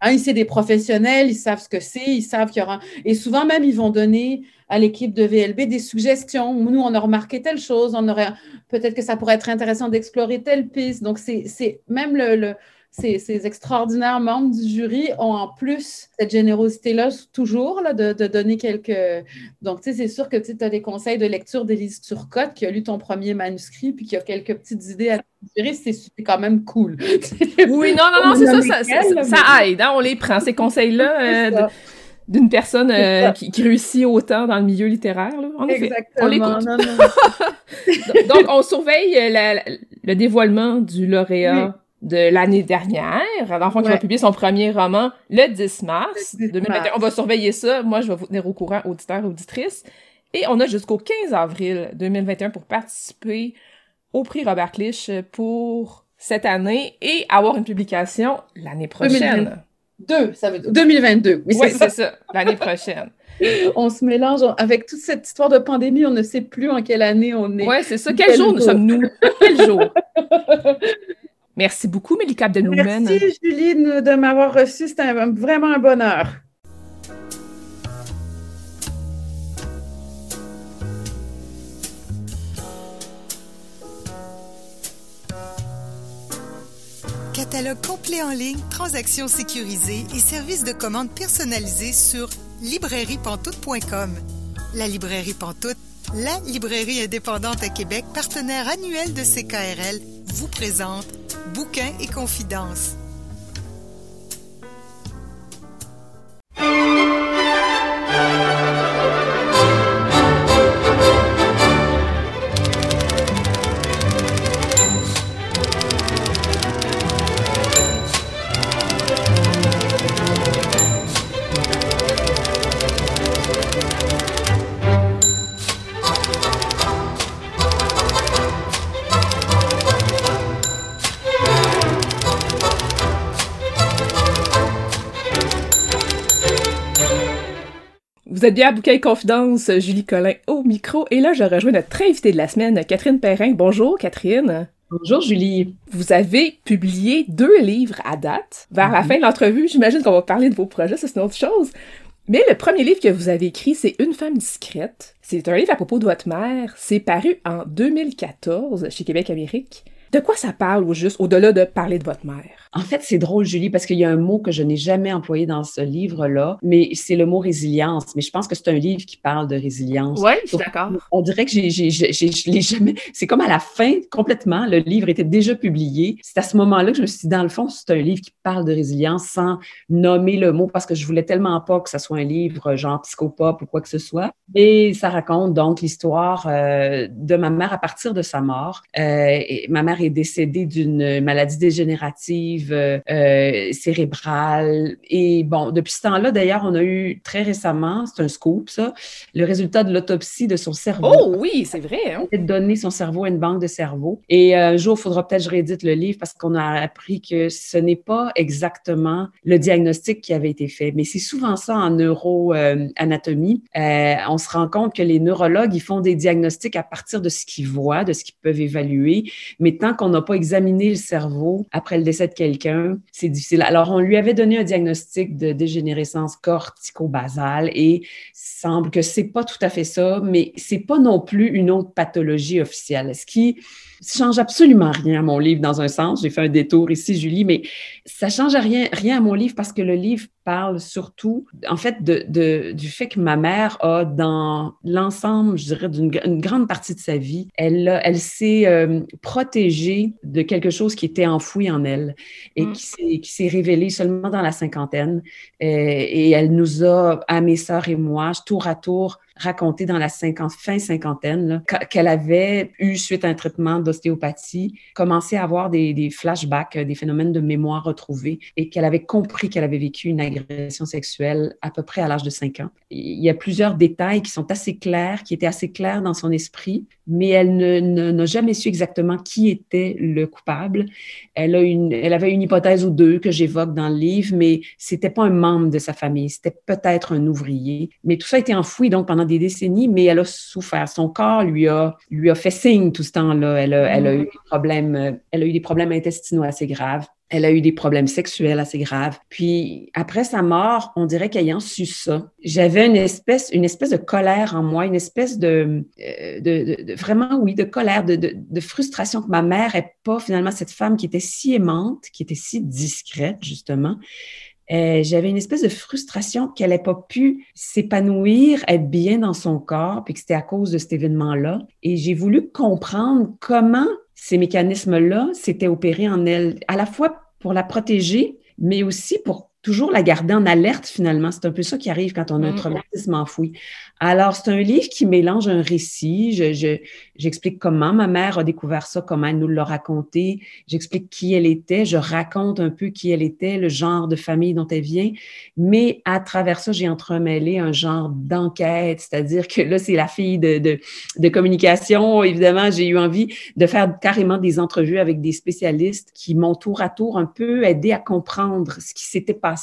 Hein, c'est des professionnels, ils savent ce que c'est, ils savent qu'il y aura... Et souvent même, ils vont donner à l'équipe de VLB des suggestions. Nous, on a remarqué telle chose, on aurait peut-être que ça pourrait être intéressant d'explorer telle piste. Donc, c'est même le, ces, extraordinaires membres du jury ont en plus cette générosité-là toujours là, de, donner quelques. Donc, tu sais, c'est sûr que tu as des conseils de lecture d'Élise Turcotte qui a lu ton premier manuscrit puis qui a quelques petites idées à suggérer. C'est quand même cool. [laughs] oui, non, non, non, c'est ça, ça, aide. Hein, on les prend, ces conseils-là. [laughs] Euh, d'une personne euh, qui, réussit autant dans le milieu littéraire. Là. En Exactement. On. [laughs] Donc, on surveille euh, le dévoilement du lauréat de l'année dernière, l'enfant qui va publier son premier roman le 10 mars 2021. On va surveiller ça. Moi, je vais vous tenir au courant, auditeurs, auditrices. Et on a jusqu'au 15 avril 2021 pour participer au prix Robert Clich pour cette année et avoir une publication l'année prochaine. Deux, ça veut dire 2022. Oui, c'est ça, l'année prochaine. on se mélange avec toute cette histoire de pandémie, on ne sait plus en quelle année on est. Oui, c'est ça. Quel, jour nous sommes-nous? Quel jour? [laughs] Merci beaucoup, Mélika Abdelmoumen. Merci, Julie, de m'avoir reçu. C'était vraiment un bonheur. Catalogue complet en ligne, transactions sécurisées et services de commande personnalisés sur librairiepantoute.com. La librairie Pantoute, la librairie indépendante à Québec, partenaire annuel de CKRL, vous présente Bouquins et confidences. Vous êtes bien à Bouquet Confidence, Julie Collin au micro, et là, je rejoins notre invitée de la semaine, Catherine Perrin. Bonjour, Catherine. Bonjour, Julie. Vous avez publié deux livres à date. Vers la mhm. fin de l'entrevue, j'imagine qu'on va parler de vos projets, ça c'est une autre chose. Mais le premier livre que vous avez écrit, c'est Une femme discrète. C'est un livre à propos de votre mère. C'est paru en 2014 chez Québec Amérique. De quoi ça parle au juste, au-delà de parler de votre mère? En fait, c'est drôle, Julie, parce qu'il y a un mot que je n'ai jamais employé dans ce livre-là, mais c'est le mot résilience. Mais je pense que c'est un livre qui parle de résilience. Oui, je suis d'accord. On dirait que j'ai, j'ai, je l'ai jamais. C'est comme à la fin, complètement, le livre était déjà publié. C'est à ce moment-là que je me suis dit, dans le fond, c'est un livre qui parle de résilience sans nommer le mot parce que je voulais tellement pas que ça soit un livre genre psychopop ou quoi que ce soit. Et ça raconte donc l'histoire euh, de ma mère à partir de sa mort. Euh, et ma mère est décédée d'une maladie dégénérative euh, cérébrale. Et bon, depuis ce temps-là, d'ailleurs, on a eu très récemment, c'est un scoop, ça, le résultat de l'autopsie de son cerveau. Oh oui, c'est vrai. Hein? Donner son cerveau à une banque de cerveau. Et euh, un jour, il faudra peut-être que je réédite le livre parce qu'on a appris que ce n'est pas exactement le diagnostic qui avait été fait, mais c'est souvent ça en neuroanatomie. Euh, on se rend compte que les neurologues, ils font des diagnostics à partir de ce qu'ils voient, de ce qu'ils peuvent évaluer, mais tant qu'on n'a pas examiné le cerveau après le décès de quelqu'un, c'est difficile. Alors, on lui avait donné un diagnostic de dégénérescence cortico-basale et semble que c'est pas tout à fait ça, mais c'est pas non plus une autre pathologie officielle. Ce qui change absolument rien à mon livre dans un sens. J'ai fait un détour ici, Julie, mais ça change rien, rien à mon livre parce que le livre parle surtout, en fait, de, du fait que ma mère a, dans l'ensemble, je dirais, d'une grande partie de sa vie, elle, elle s'est euh, protégée de quelque chose qui était enfoui en elle et mm. qui s'est révélé seulement dans la cinquantaine. Et, et elle nous a, à mes sœurs et moi, tour à tour, raconté dans la fin cinquantaine qu'elle avait eu, suite à un traitement d'ostéopathie, commencé à avoir des, des, flashbacks, des phénomènes de mémoire retrouvés et qu'elle avait compris qu'elle avait vécu une agression sexuelle à peu près à l'âge de 5 ans. Il y a plusieurs détails qui sont assez clairs, qui étaient assez clairs dans son esprit, mais elle n'a ne, jamais su exactement qui était le coupable. Elle, a une, elle avait une hypothèse ou deux que j'évoque dans le livre, mais c'était pas un membre de sa famille, c'était peut-être un ouvrier. Mais tout ça a été enfoui donc pendant des décennies, mais elle a souffert. Son corps lui a, lui a fait signe tout ce temps-là. Elle a, elle a eu des problèmes, elle a eu des problèmes intestinaux assez graves. Elle a eu des problèmes sexuels assez graves. Puis après sa mort, on dirait qu'ayant su ça, j'avais une espèce, une espèce de colère en moi, une espèce de, euh, de, de, vraiment, oui, de colère, de, frustration que ma mère est pas finalement cette femme qui était si aimante, qui était si discrète justement, euh, j'avais une espèce de frustration qu'elle n'ait pas pu s'épanouir, être bien dans son corps, puis que c'était à cause de cet événement-là. Et j'ai voulu comprendre comment ces mécanismes-là s'étaient opérés en elle, à la fois pour la protéger, mais aussi pour toujours la garder en alerte finalement. C'est un peu ça qui arrive quand on a un mm. traumatisme enfoui. Alors, c'est un livre qui mélange un récit. Je, j'explique comment ma mère a découvert ça, comment elle nous l'a raconté. J'explique qui elle était. Je raconte un peu qui elle était, le genre de famille dont elle vient. Mais à travers ça, j'ai entremêlé un genre d'enquête, c'est-à-dire que là, c'est la fille de, de, de communication. Évidemment, j'ai eu envie de faire carrément des entrevues avec des spécialistes qui m'ont tour à tour un peu aidé à comprendre ce qui s'était passé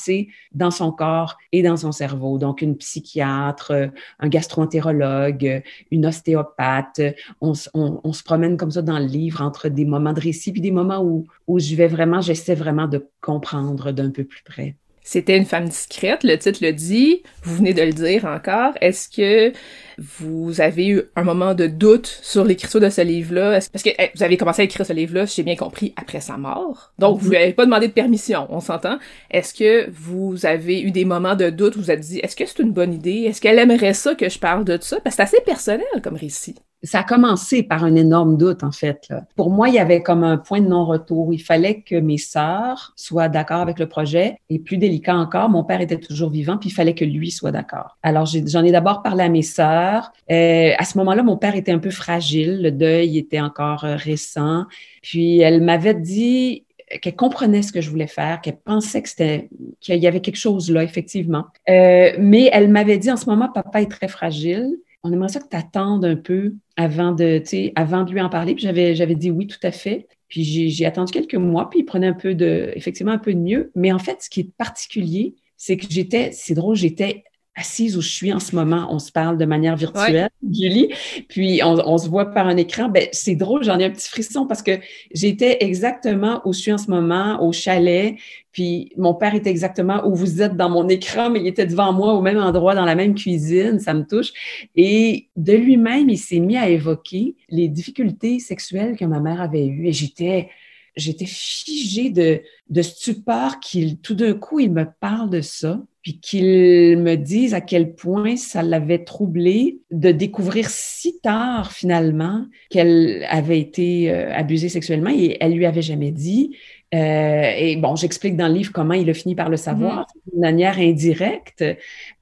dans son corps et dans son cerveau. Donc, une psychiatre, un gastroentérologue, une ostéopathe. On, se promène comme ça dans le livre entre des moments de récit puis des moments où, où je vais vraiment, j'essaie vraiment de comprendre d'un peu plus près. C'était une femme discrète, le titre le dit, vous venez de le dire encore. Est-ce que vous avez eu un moment de doute sur l'écriture de ce livre-là? Parce que vous avez commencé à écrire ce livre-là, si j'ai bien compris, après sa mort. Donc, vous n'avez pas demandé de permission, on s'entend. Est-ce que vous avez eu des moments de doute où vous vous êtes dit, est-ce que c'est une bonne idée? Est-ce qu'elle aimerait ça que je parle de ça? Parce que c'est assez personnel comme récit ça a commencé par un énorme doute, en fait. Pour moi, il y avait comme un point de non-retour. Il fallait que mes sœurs soient d'accord avec le projet. Et plus délicat encore, mon père était toujours vivant, puis il fallait que lui soit d'accord. Alors, j'en ai, d'abord parlé à mes sœurs. Euh, à ce moment-là, mon père était un peu fragile. Le deuil était encore euh, récent. Puis, elle m'avait dit qu'elle comprenait ce que je voulais faire, qu'elle pensait que c'était qu'il y avait quelque chose là, effectivement. Euh, mais elle m'avait dit en ce moment, papa est très fragile on aimerait ça que tu attendes un peu avant de, avant de lui en parler. Puis j'avais, j'avais dit oui, tout à fait. Puis j'ai, attendu quelques mois, puis il prenait un peu de, effectivement, un peu de mieux. Mais en fait, ce qui est particulier, c'est que j'étais, c'est drôle, j'étais assise où je suis en ce moment, on se parle de manière virtuelle, Julie, puis on, se voit par un écran. Ben, c'est drôle, j'en ai un petit frisson parce que j'étais exactement où je suis en ce moment, au chalet, puis mon père était exactement où vous êtes dans mon écran, mais il était devant moi au même endroit, dans la même cuisine, ça me touche. Et de lui-même, il s'est mis à évoquer les difficultés sexuelles que ma mère avait eues. Et j'étais, j'étais figée de, de stupeur qu'il, tout d'un coup, il me parle de ça puis qu'il me dise à quel point ça l'avait troublé de découvrir si tard finalement qu'elle avait été euh, abusée sexuellement et elle lui avait jamais dit. Euh, et bon, j'explique dans le livre comment il a fini par le savoir mm-hmm. d'une manière indirecte.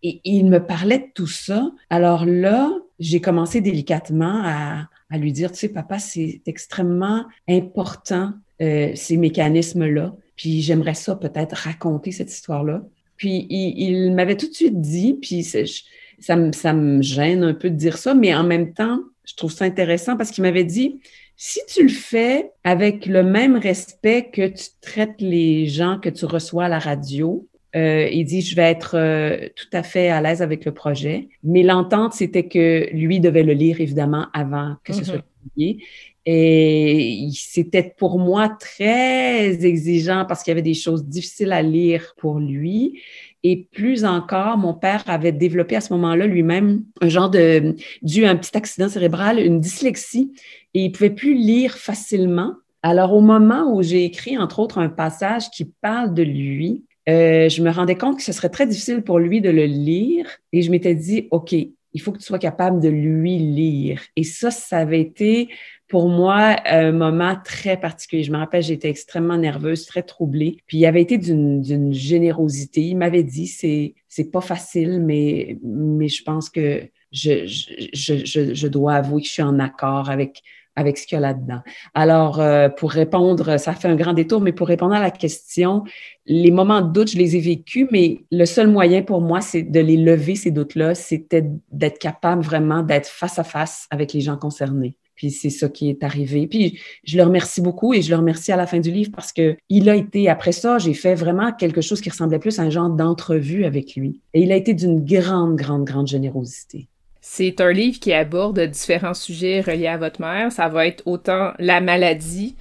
Et, il me parlait de tout ça. Alors là, j'ai commencé délicatement à, à, lui dire, tu sais, papa, c'est extrêmement important euh, ces mécanismes-là. Puis j'aimerais ça peut-être raconter cette histoire-là. Puis il, m'avait tout de suite dit, puis ça me, ça me gêne un peu de dire ça, mais en même temps, je trouve ça intéressant parce qu'il m'avait dit, si tu le fais avec le même respect que tu traites les gens que tu reçois à la radio, euh, il dit, je vais être euh, tout à fait à l'aise avec le projet. Mais l'entente, c'était que lui devait le lire, évidemment, avant que ce mm-hmm. soit publié. Et c'était pour moi très exigeant parce qu'il y avait des choses difficiles à lire pour lui. Et plus encore, mon père avait développé à ce moment-là lui-même un genre de, dû à un petit accident cérébral, une dyslexie, et il pouvait plus lire facilement. Alors, au moment où j'ai écrit, entre autres, un passage qui parle de lui, euh, je me rendais compte que ce serait très difficile pour lui de le lire et je m'étais dit, OK, il faut que tu sois capable de lui lire. Et ça, ça avait été pour moi un moment très particulier. Je me rappelle, j'étais extrêmement nerveuse, très troublée. Puis il avait été d'une générosité. Il m'avait dit, c'est c'est pas facile, mais mais je pense que je, je, je, je dois avouer que je suis en accord avec avec ce qu'il y a là-dedans. Alors, euh, pour répondre, ça fait un grand détour, mais pour répondre à la question, les moments de doute, je les ai vécus, mais le seul moyen pour moi, c'est de les lever, ces doutes-là, c'était d'être capable vraiment d'être face à face avec les gens concernés. Puis c'est ça qui est arrivé. Puis je le remercie beaucoup et je le remercie à la fin du livre parce que il a été, après ça, j'ai fait vraiment quelque chose qui ressemblait plus à un genre d'entrevue avec lui. Et il a été d'une grande, grande, grande générosité. C'est un livre qui aborde différents sujets reliés à votre mère. Ça va être autant la maladie.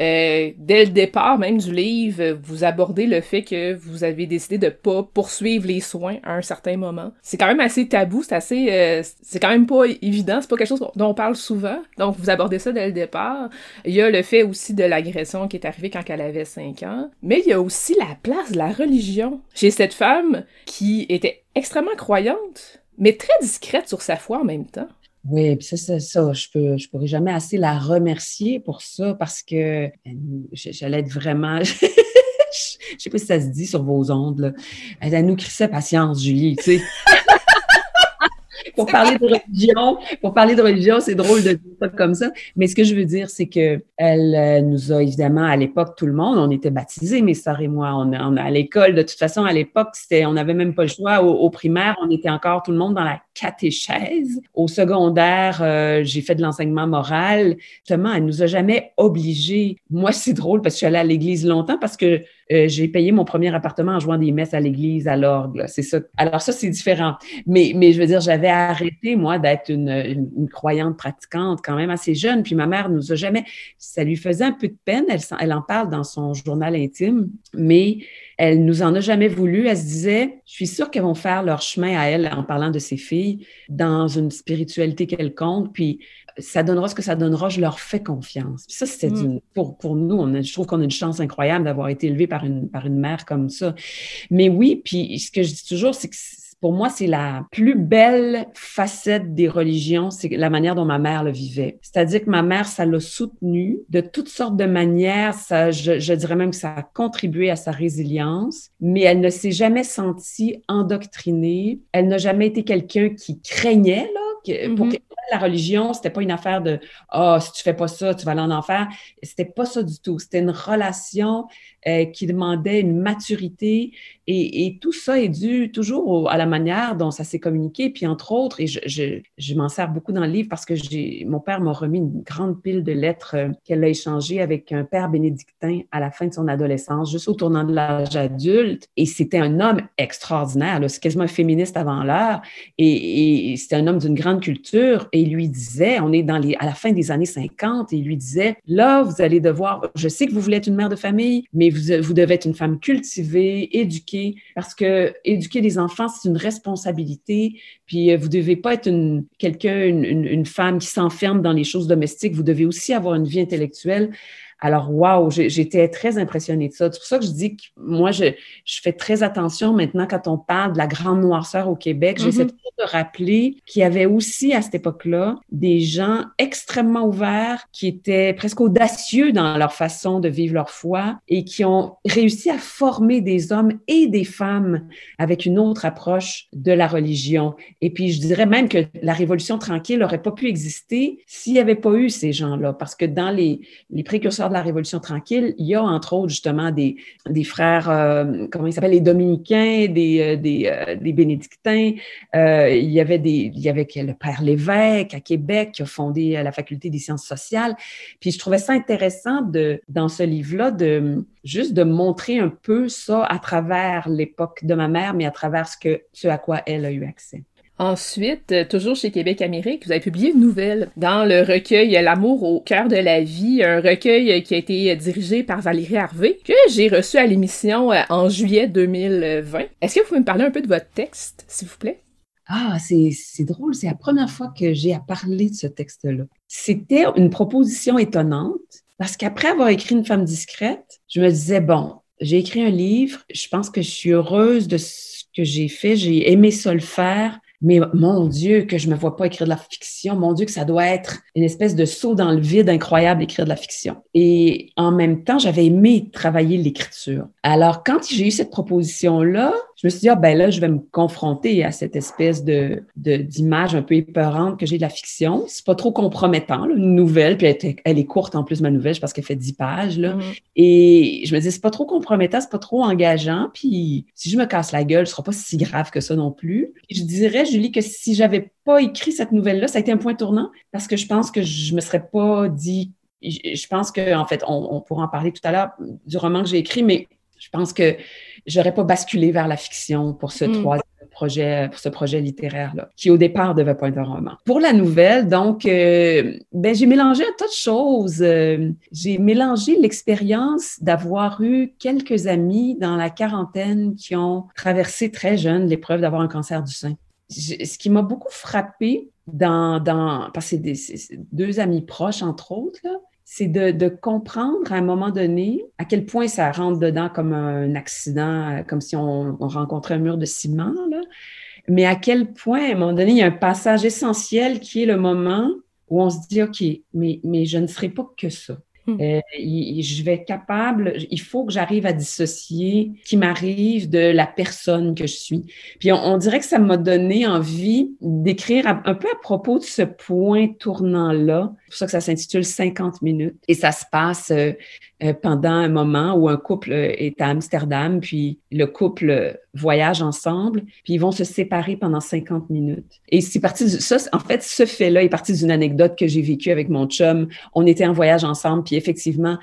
Euh, dès le départ même du livre, vous abordez le fait que vous avez décidé de pas poursuivre les soins à un certain moment. C'est quand même assez tabou, c'est assez, euh, c'est quand même pas évident, c'est pas quelque chose dont on parle souvent. Donc vous abordez ça dès le départ. Il y a le fait aussi de l'agression qui est arrivée quand elle avait 5 ans, mais il y a aussi la place de la religion chez cette femme qui était extrêmement croyante mais très discrète sur sa foi en même temps. Oui, puis ça, c'est ça. Je peux, je pourrais jamais assez la remercier pour ça parce que j'allais être vraiment. [laughs] je sais pas si ça se dit sur vos ondes. Là. Elle nous crissait patience, Julie, tu sais. [laughs] [laughs] pour parler de religion, pour parler de religion, c'est drôle de dire ça comme ça. Mais ce que je veux dire, c'est que elle euh, nous a évidemment à l'époque tout le monde, on était baptisés, mes sœurs et moi, on, on à l'école. De toute façon, à l'époque, c'était, on n'avait même pas le choix. Au, au, primaire, on était encore tout le monde dans la catéchèse. Au secondaire, euh, j'ai fait de l'enseignement moral. Justement, elle nous a jamais obligés. Moi, c'est drôle parce que je suis allée à l'église longtemps parce que euh, j'ai payé mon premier appartement en jouant des messes à l'église, à l'orgue. C'est ça. Alors ça, c'est différent. Mais, mais je veux dire, j'avais arrêté, moi, d'être une, une, croyante pratiquante quand même assez jeune. Puis ma mère nous a jamais... Ça lui faisait un peu de peine. Elle, elle en parle dans son journal intime. Mais elle nous en a jamais voulu. Elle se disait, je suis sûre qu'elles vont faire leur chemin à elle en parlant de ses filles dans une spiritualité quelconque. Puis ça donnera ce que ça donnera, je leur fais confiance. Puis ça, c'était mm. pour, pour nous, on a, je trouve qu'on a une chance incroyable d'avoir été élevé par une, par une mère comme ça. Mais oui, puis ce que je dis toujours, c'est que pour moi, c'est la plus belle facette des religions, c'est la manière dont ma mère le vivait. C'est-à-dire que ma mère, ça l'a soutenu de toutes sortes de manières. Ça, je, je, dirais même que ça a contribué à sa résilience, mais elle ne s'est jamais sentie endoctrinée. Elle n'a jamais été quelqu'un qui craignait, là, que, pour mm-hmm. la religion, c'était pas une affaire de ah oh, si tu fais pas ça, tu vas aller en enfer. C'était pas ça du tout. C'était une relation euh, qui demandait une maturité et, tout ça est dû toujours à la manière dont ça s'est communiqué. Puis entre autres, et je, m'en sers beaucoup dans le livre parce que mon père m'a remis une grande pile de lettres euh, qu'elle a échangées avec un père bénédictin à la fin de son adolescence, juste au tournant de l'âge adulte. Et c'était un homme extraordinaire. C'est quasiment féministe avant l'heure. Et, c'était un homme d'une grande culture. Et il lui disait, on est à la fin des années 50, et il lui disait, là, vous allez devoir, je sais que vous voulez être une mère de famille, mais vous, vous devez être une femme cultivée, éduquée, parce que éduquer les enfants, c'est une responsabilité. Puis euh, vous devez pas être une, quelqu'un, une femme qui s'enferme dans les choses domestiques. Vous devez aussi avoir une vie intellectuelle. Alors, waouh, j'étais très impressionnée de ça. C'est pour ça que je dis que moi, je, je, fais très attention maintenant quand on parle de la grande noirceur au Québec. J'essaie mm -hmm. de rappeler qu'il y avait aussi à cette époque-là des gens extrêmement ouverts qui étaient presque audacieux dans leur façon de vivre leur foi et qui ont réussi à former des hommes et des femmes avec une autre approche de la religion. Et puis, je dirais même que la Révolution tranquille n'aurait pas pu exister s'il n'y avait pas eu ces gens-là, parce que dans les, les précurseurs de la Révolution tranquille, il y a entre autres justement des, des frères, euh, comment ils s'appellent, les dominicains, des, euh, des, euh, des bénédictins. Il y avait des, il y avait le père Lévesque à Québec qui a fondé la faculté des sciences sociales. Puis je trouvais ça intéressant de, dans ce livre-là de juste de montrer un peu ça à travers l'époque de ma mère, mais à travers ce que, ce à quoi elle a eu accès. Ensuite, euh, toujours chez Québec Amérique, vous avez publié une nouvelle dans le recueil L'amour au cœur de la vie, un recueil qui a été dirigé par Valérie Harvey, que j'ai reçu à l'émission euh, en juillet 2020. Est-ce que vous pouvez me parler un peu de votre texte, s'il vous plaît? Ah, c'est drôle, c'est la première fois que j'ai à parler de ce texte-là. C'était une proposition étonnante parce qu'après avoir écrit Une femme discrète, je me disais, bon, j'ai écrit un livre. Je pense que je suis heureuse de ce que j'ai fait. J'ai aimé ça le faire. Mais mon Dieu, que je me vois pas écrire de la fiction. Mon Dieu, que ça doit être une espèce de saut dans le vide incroyable écrire de la fiction. Et en même temps, j'avais aimé travailler l'écriture. Alors, quand j'ai eu cette proposition-là, je me suis dit, ah, ben là, je vais me confronter à cette espèce de, d'image un peu épeurante que j'ai de la fiction. C'est pas trop compromettant, une nouvelle, puis elle, est courte en plus, ma nouvelle, parce qu'elle fait 10 pages, là. Mm-hmm. Et je me dis, c'est pas trop compromettant, c'est pas trop engageant, puis si je me casse la gueule, ce sera pas si grave que ça non plus. je dirais, Julie, que si j'avais pas écrit cette nouvelle-là, ça a été un point tournant, parce que je pense que je me serais pas dit je pense que, en fait, on, on pourra en parler tout à l'heure du roman que j'ai écrit, mais je pense que j'aurais pas basculé vers la fiction pour ce hmm. troisième projet, pour ce projet littéraire-là, qui au départ devait pas être un roman. Pour la nouvelle, donc, euh, ben, j'ai mélangé un tas de choses. Euh, j'ai mélangé l'expérience d'avoir eu quelques amis dans la quarantaine qui ont traversé très jeune l'épreuve d'avoir un cancer du sein. Ce qui m'a beaucoup frappé dans, dans parce que c'est deux amis proches, entre autres, c'est de, comprendre à un moment donné à quel point ça rentre dedans comme un accident, comme si on, rencontrait un mur de ciment, là. mais à quel point, à un moment donné, il y a un passage essentiel qui est le moment où on se dit, OK, mais, mais je ne serai pas que ça. Hmm. Euh, je vais être capable, il faut que j'arrive à dissocier qui m'arrive de la personne que je suis. Puis on, dirait que ça m'a donné envie d'écrire un peu à propos de ce point tournant-là. Pour ça que ça s'intitule 50 minutes. Et ça se passe euh, euh, pendant un moment où un couple est à Amsterdam, puis le couple voyage ensemble, puis ils vont se séparer pendant 50 minutes. Et c'est parti de ça, en fait, ce fait-là est parti d'une anecdote que j'ai vécue avec mon chum. On était en voyage ensemble, puis effectivement,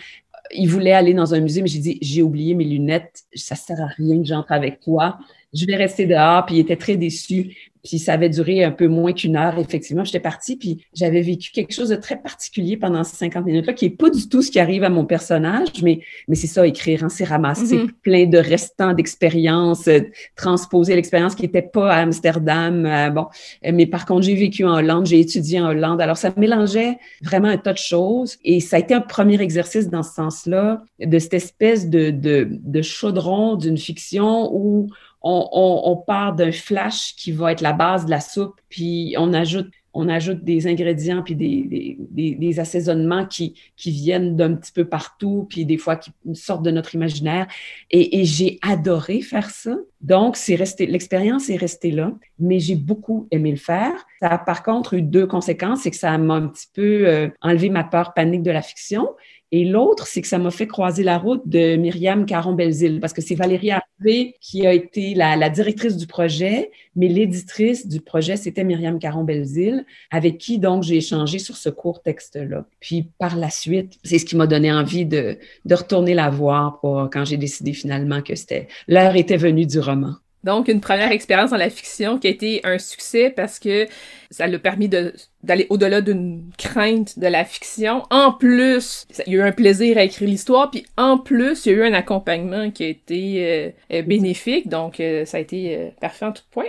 il voulait aller dans un musée, mais j'ai dit, j'ai oublié mes lunettes, ça sert à rien que j'entre avec toi. Je vais rester dehors, puis il était très déçu. Puis ça avait duré un peu moins qu'une heure, effectivement. J'étais partie, puis j'avais vécu quelque chose de très particulier pendant ces 50 minutes-là, qui est pas du tout ce qui arrive à mon personnage, mais, mais c'est ça, écrire, hein, c'est ramasser mm-hmm. plein de restants d'expériences, euh, transposer l'expérience qui n'était pas à Amsterdam. Euh, bon, mais par contre, j'ai vécu en Hollande, j'ai étudié en Hollande. Alors, ça mélangeait vraiment un tas de choses. Et ça a été un premier exercice dans ce sens-là, de cette espèce de, de, de chaudron d'une fiction où on, part d'un flash qui va être la base de la soupe, puis on ajoute, on ajoute des ingrédients, puis des, des, assaisonnements qui, qui viennent d'un petit peu partout, puis des fois qui sortent de notre imaginaire. Et, j'ai adoré faire ça. Donc, c'est resté, l'expérience est restée là, mais j'ai beaucoup aimé le faire. Ça a par contre eu deux conséquences, c'est que ça m'a un petit peu euh, enlevé ma peur panique de la fiction et l'autre, c'est que ça m'a fait croiser la route de Myriam Caron-Belzile, parce que c'est Valérie Harvey qui a été la, directrice du projet, mais l'éditrice du projet, c'était Myriam Caron-Belzile, avec qui donc j'ai échangé sur ce court texte-là. Puis par la suite, c'est ce qui m'a donné envie de, retourner la voir pour, quand j'ai décidé finalement que c'était l'heure était venue du roman. Donc, une première expérience dans la fiction qui a été un succès parce que ça l'a permis d'aller au-delà d'une crainte de la fiction. En plus, il y a eu un plaisir à écrire l'histoire, puis en plus, il y a eu un accompagnement qui a été euh, euh, bénéfique, donc euh, ça a été parfait en tout point.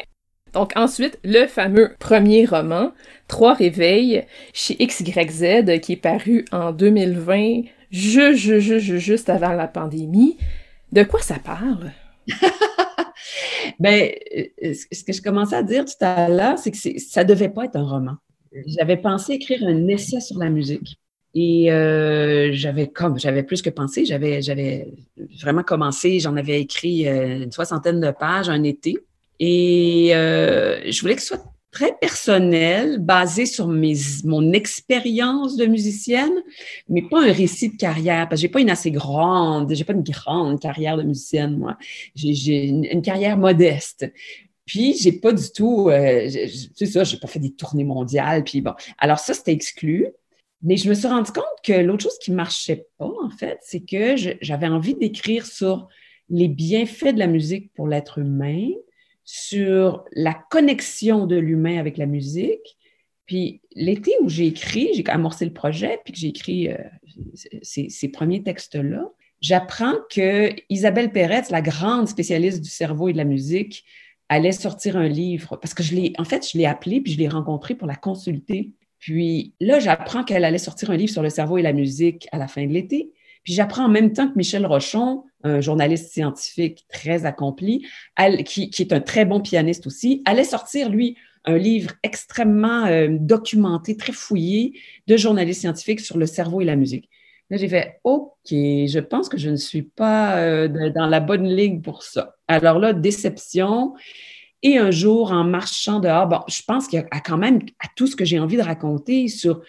Donc ensuite, le fameux premier roman, Trois réveils, chez XYZ, qui est paru en 2020, juste, avant la pandémie. De quoi ça parle? [laughs] ben, euh, ce que je commençais à dire tout à l'heure, c'est que ça devait pas être un roman. J'avais pensé écrire un essai sur la musique. Et euh, j'avais comme j'avais plus que pensé, j'avais j'avais vraiment commencé, j'en avais écrit euh, une soixantaine de pages un été. Et je voulais que ce soit très personnel, basé sur mes, mon expérience de musicienne, mais pas un récit de carrière, parce que j'ai pas une assez grande, j'ai pas une grande carrière de musicienne, moi. J'ai une, carrière modeste. Puis, j'ai pas du tout, euh, c'est ça, j'ai pas fait des tournées mondiales, puis bon. Alors ça, c'était exclu. Mais je me suis rendu compte que l'autre chose qui marchait pas, en fait, c'est que j'avais envie d'écrire sur les bienfaits de la musique pour l'être humain, sur la connexion de l'humain avec la musique. Puis l'été où j'ai écrit, j'ai amorcé le projet, puis que j'ai écrit euh, ces, premiers textes-là, j'apprends que Isabelle Perretz, la grande spécialiste du cerveau et de la musique, allait sortir un livre. Parce que je l'ai, en fait, je l'ai appelée, puis je l'ai rencontrée pour la consulter. Puis là, j'apprends qu'elle allait sortir un livre sur le cerveau et la musique à la fin de l'été. Puis j'apprends en même temps que Michel Rochon, un journaliste scientifique très accompli, qui, est un très bon pianiste aussi, allait sortir, lui, un livre extrêmement euh, documenté, très fouillé de journalistes scientifiques sur le cerveau et la musique. Là, j'ai fait OK, je pense que je ne suis pas euh, dans la bonne ligne pour ça. Alors là, déception. Et un jour, en marchant dehors, bon, je pense qu'il y a quand même à tout ce que j'ai envie de raconter sur,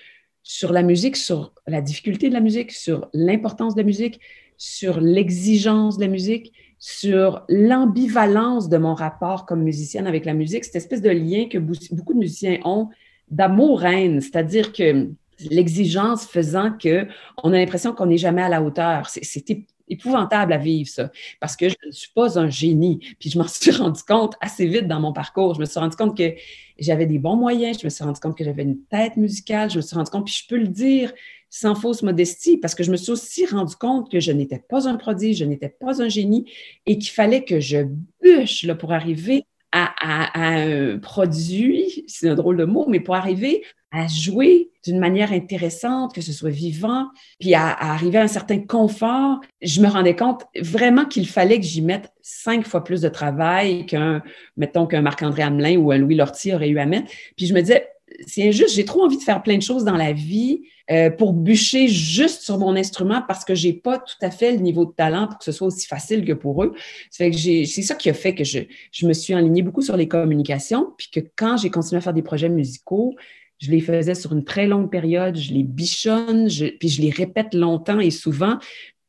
sur la musique, sur la difficulté de la musique, sur l'importance de la musique, sur l'exigence de la musique, sur l'ambivalence de mon rapport comme musicienne avec la musique, cette espèce de lien que beaucoup de musiciens ont d'amour-haine, c'est-à-dire que l'exigence faisant qu'on a l'impression qu'on n'est jamais à la hauteur. C'est épouvantable à vivre, ça, parce que je ne suis pas un génie. Puis je m'en suis [laughs] rendu compte assez vite dans mon parcours. Je me suis rendu compte que j'avais des bons moyens, je me suis rendu compte que j'avais une tête musicale, je me suis rendu compte, puis je peux le dire sans fausse modestie, parce que je me suis aussi rendu compte que je n'étais pas un prodige, je n'étais pas un génie, et qu'il fallait que je bûche là, pour arriver à, un produit, c'est un drôle de mot, mais pour arriver à jouer d'une manière intéressante, que ce soit vivant, puis à, arriver à un certain confort, je me rendais compte vraiment qu'il fallait que j'y mette cinq fois plus de travail qu'un, mettons, qu'un Marc-André Hamelin ou un Louis Lortie aurait eu à mettre. Puis je me disais, c'est injuste, j'ai trop envie de faire plein de choses dans la vie euh, pour bûcher juste sur mon instrument parce que j'ai pas tout à fait le niveau de talent pour que ce soit aussi facile que pour eux. C'est ça qui a fait que je, je me suis alignée beaucoup sur les communications, puis que quand j'ai continué à faire des projets musicaux, je les faisais sur une très longue période, je les bichonne, puis je les répète longtemps et souvent.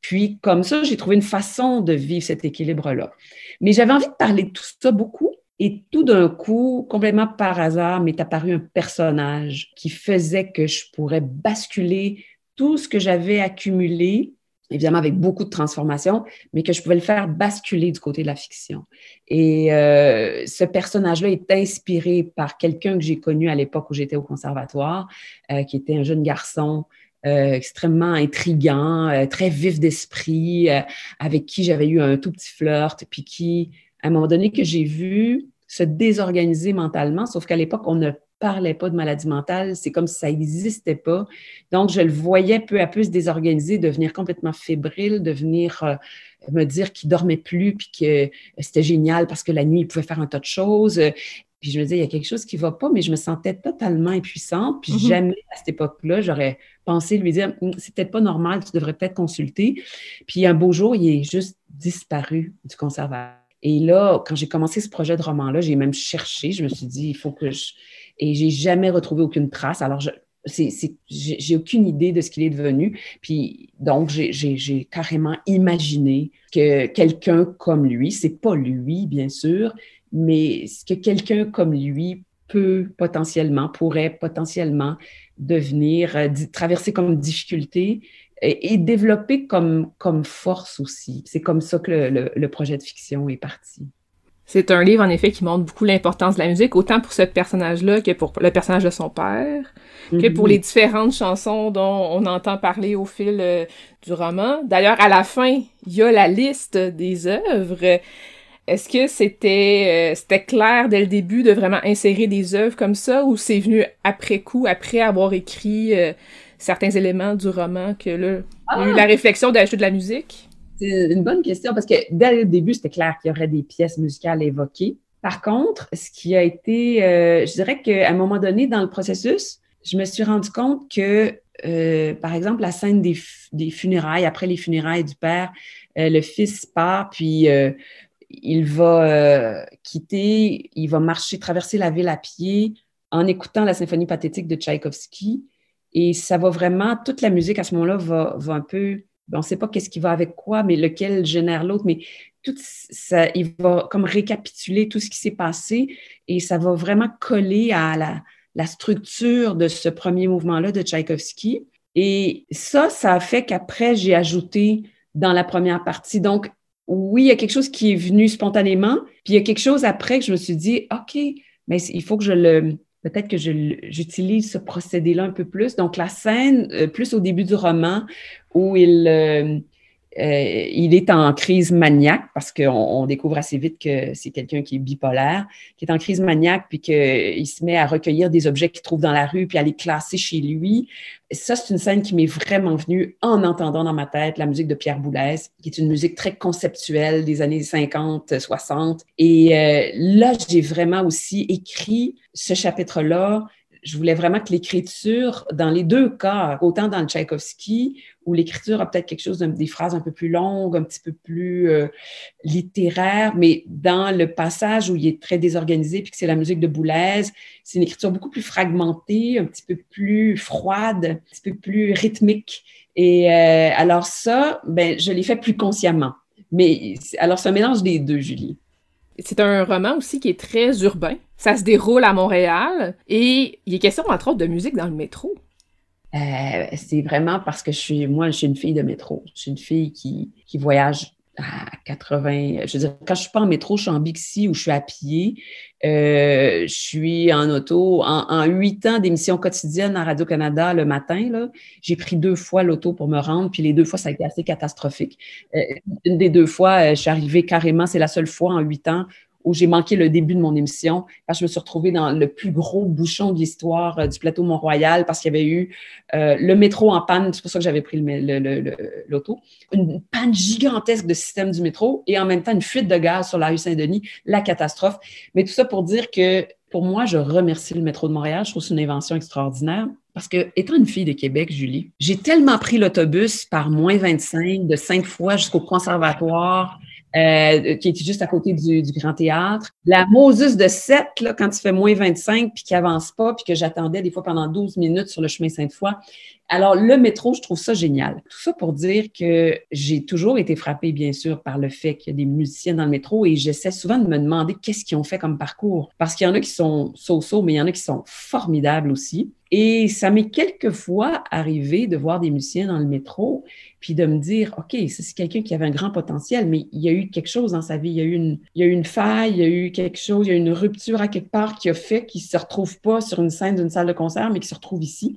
Puis comme ça, j'ai trouvé une façon de vivre cet équilibre-là. Mais j'avais envie de parler de tout ça beaucoup et tout d'un coup, complètement par hasard, m'est apparu un personnage qui faisait que je pourrais basculer tout ce que j'avais accumulé, évidemment avec beaucoup de transformations, mais que je pouvais le faire basculer du côté de la fiction. Et euh, ce personnage-là est inspiré par quelqu'un que j'ai connu à l'époque où j'étais au conservatoire, euh, qui était un jeune garçon euh, extrêmement intriguant, très vif d'esprit, avec qui j'avais eu un tout petit flirt, puis qui à un moment donné que j'ai vu se désorganiser mentalement, sauf qu'à l'époque, on ne parlait pas de maladie mentale, c'est comme si ça n'existait pas. Donc, je le voyais peu à peu se désorganiser, devenir complètement fébrile, devenir euh, me dire qu'il dormait plus, puis que c'était génial parce que la nuit, il pouvait faire un tas de choses. Puis je me disais, il y a quelque chose qui ne va pas, mais je me sentais totalement impuissante. Puis mm-hmm. jamais à cette époque-là, j'aurais pensé lui dire, hum, c'est peut-être pas normal, tu devrais peut-être consulter. Puis un beau jour, il est juste disparu du conservatoire. Et là, quand j'ai commencé ce projet de roman-là, j'ai même cherché, je me suis dit, il faut que je... Et j'ai jamais retrouvé aucune trace. Alors, je, j'ai aucune idée de ce qu'il est devenu. Puis donc, j'ai carrément imaginé que quelqu'un comme lui, c'est pas lui, bien sûr, mais que quelqu'un comme lui peut potentiellement, pourrait potentiellement devenir, euh, traverser comme difficulté et, développer comme, force aussi. C'est comme ça que le, projet de fiction est parti. C'est un livre, en effet, qui montre beaucoup l'importance de la musique, autant pour ce personnage-là que pour le personnage de son père, que pour mhm. les différentes chansons dont on entend parler au fil euh, du roman. D'ailleurs, à la fin, il y a la liste des œuvres. Est-ce que c'était euh, c'était clair dès le début de vraiment insérer des œuvres comme ça, ou c'est venu après coup, après avoir écrit euh, certains éléments du roman que là, il y a eu ah! la réflexion d'ajouter de la musique? C'est une bonne question parce que dès le début, c'était clair qu'il y aurait des pièces musicales évoquées. Par contre, ce qui a été, euh, je dirais qu'à un moment donné dans le processus, je me suis rendu compte que, euh, par exemple, la scène des, funérailles, après les funérailles du père, euh, le fils part, puis il va quitter, il va marcher, traverser la ville à pied en écoutant la symphonie pathétique de Tchaïkovski. Et ça va vraiment, toute la musique à ce moment-là va un peu, on ne sait pas qu'est-ce qui va avec quoi, mais lequel génère l'autre, mais tout ça, il va comme récapituler tout ce qui s'est passé et ça va vraiment coller à la, la structure de ce premier mouvement-là de Tchaïkovski. Et ça, ça a fait qu'après, j'ai ajouté dans la première partie. Donc, oui, il y a quelque chose qui est venu spontanément, puis il y a quelque chose après que je me suis dit, OK, mais il faut que je le, peut-être que j'utilise ce procédé-là un peu plus. Donc, la scène, euh, plus au début du roman, où il, euh, euh, il est en crise maniaque parce qu'on découvre assez vite que c'est quelqu'un qui est bipolaire, qui est en crise maniaque, puis qu'il se met à recueillir des objets qu'il trouve dans la rue, puis à les classer chez lui. ça, c'est une scène qui m'est vraiment venue en entendant dans ma tête la musique de Pierre Boulez, qui est une musique très conceptuelle des années 50, 60. Et euh, là, j'ai vraiment aussi écrit ce chapitre-là je voulais vraiment que l'écriture, dans les deux cas, autant dans le Tchaïkovski, où l'écriture a peut-être quelque chose, des phrases un peu plus longues, un petit peu plus euh, littéraires, mais dans le passage où il est très désorganisé, puis que c'est la musique de Boulez, c'est une écriture beaucoup plus fragmentée, un petit peu plus froide, un petit peu plus rythmique. Et euh, alors ça, ben, je l'ai fait plus consciemment. Mais alors, un mélange des deux, Julie. C'est un roman aussi qui est très urbain. Ça se déroule à Montréal et il est question, entre autres, de musique dans le métro. Euh, c'est vraiment parce que je suis, moi, je suis une fille de métro. Je suis une fille qui, qui voyage à 80. Je veux dire, quand je suis pas en métro, je suis en Bixi ou je suis à pied. Euh, je suis en auto. En huit ans d'émissions quotidiennes à Radio-Canada le matin, j'ai pris deux fois l'auto pour me rendre, puis les deux fois, ça a été assez catastrophique. Euh, une des deux fois, je suis arrivée carrément, c'est la seule fois en huit ans où j'ai manqué le début de mon émission, parce que je me suis retrouvée dans le plus gros bouchon de l'histoire euh, du plateau Mont-Royal, parce qu'il y avait eu euh, le métro en panne, c'est pour ça que j'avais pris l'auto, une panne gigantesque de système du métro, et en même temps une fuite de gaz sur la rue Saint-Denis, la catastrophe. Mais tout ça pour dire que pour moi, je remercie le métro de Montréal. Je trouve c'est une invention extraordinaire. Parce que, étant une fille de Québec, Julie, j'ai tellement pris l'autobus par moins 25 de cinq fois jusqu'au conservatoire, euh, qui est juste à côté du, du Grand Théâtre. La Moses de 7, là, quand tu fais moins 25 puis qui avance pas, puis que j'attendais des fois pendant 12 minutes sur le chemin Sainte-Foy. Alors, le métro, je trouve ça génial. Tout ça pour dire que j'ai toujours été frappée, bien sûr, par le fait qu'il y a des musiciens dans le métro et j'essaie souvent de me demander qu'est-ce qu'ils ont fait comme parcours. Parce qu'il y en a qui sont so-so, mais il y en a qui sont formidables aussi. Et ça m'est quelquefois arrivé de voir des musiciens dans le métro, puis de me dire, OK, c'est quelqu'un qui avait un grand potentiel, mais il y a eu quelque chose dans sa vie, il y a eu une, faille, il y a eu quelque chose, il y a eu une rupture à quelque part qui a fait qu'il ne se retrouve pas sur une scène d'une salle de concert, mais qui se retrouve ici.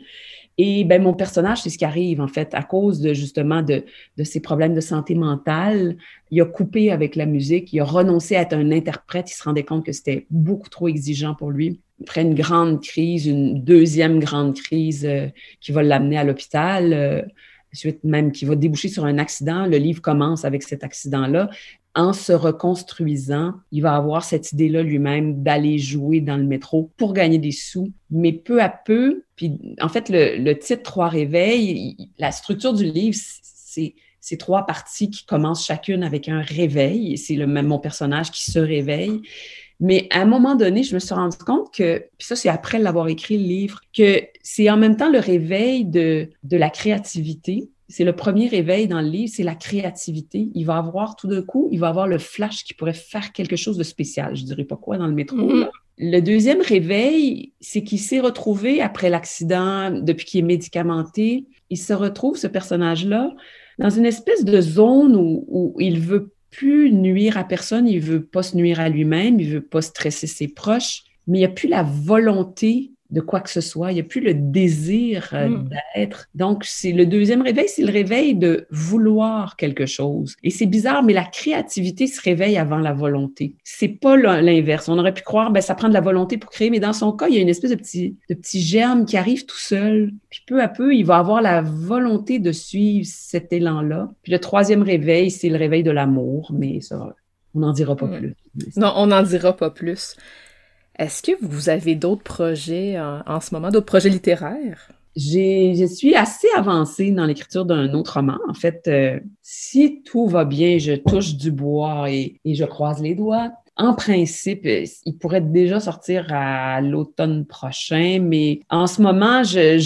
Et ben, mon personnage, c'est ce qui arrive, en fait, à cause de justement de, de ses problèmes de santé mentale. Il a coupé avec la musique, il a renoncé à être un interprète, il se rendait compte que c'était beaucoup trop exigeant pour lui après une grande crise, une deuxième grande crise euh, qui va l'amener à l'hôpital, euh, suite même qui va déboucher sur un accident. Le livre commence avec cet accident-là. En se reconstruisant, il va avoir cette idée-là lui-même d'aller jouer dans le métro pour gagner des sous. Mais peu à peu, puis en fait, le, titre Trois réveils, la structure du livre, c'est ces trois parties qui commencent chacune avec un réveil. C'est le même mon personnage qui se réveille. Mais à un moment donné, je me suis rendu compte que, puis ça, c'est après l'avoir écrit le livre, que c'est en même temps le réveil de, de la créativité. C'est le premier réveil dans le livre, c'est la créativité. Il va avoir tout d'un coup, il va avoir le flash qui pourrait faire quelque chose de spécial. Je dirais pas quoi dans le métro. Mm-hmm. Le deuxième réveil, c'est qu'il s'est retrouvé après l'accident, depuis qu'il est médicamenté, il se retrouve, ce personnage-là, dans une espèce de zone où, où il veut plus nuire à personne, il veut pas se nuire à lui-même, il veut pas stresser ses proches, mais il n'y a plus la volonté de quoi que ce soit. Il n'y a plus le désir euh, mm. d'être. Donc, c'est le deuxième réveil, c'est le réveil de vouloir quelque chose. Et c'est bizarre, mais la créativité se réveille avant la volonté. C'est pas l'inverse. On aurait pu croire, ben, ça prend de la volonté pour créer, mais dans son cas, il y a une espèce de petit, de petit germe qui arrive tout seul. Puis peu à peu, il va avoir la volonté de suivre cet élan-là. Puis le troisième réveil, c'est le réveil de l'amour, mais ça, on n'en dira pas mm. plus. Non, on n'en dira pas plus. Est-ce que vous avez d'autres projets en, ce moment, d'autres projets littéraires? je suis assez avancée dans l'écriture d'un autre roman. En fait, euh, si tout va bien, je touche du bois et, je croise les doigts. En principe, il pourrait déjà sortir à l'automne prochain, mais en ce moment, j'ai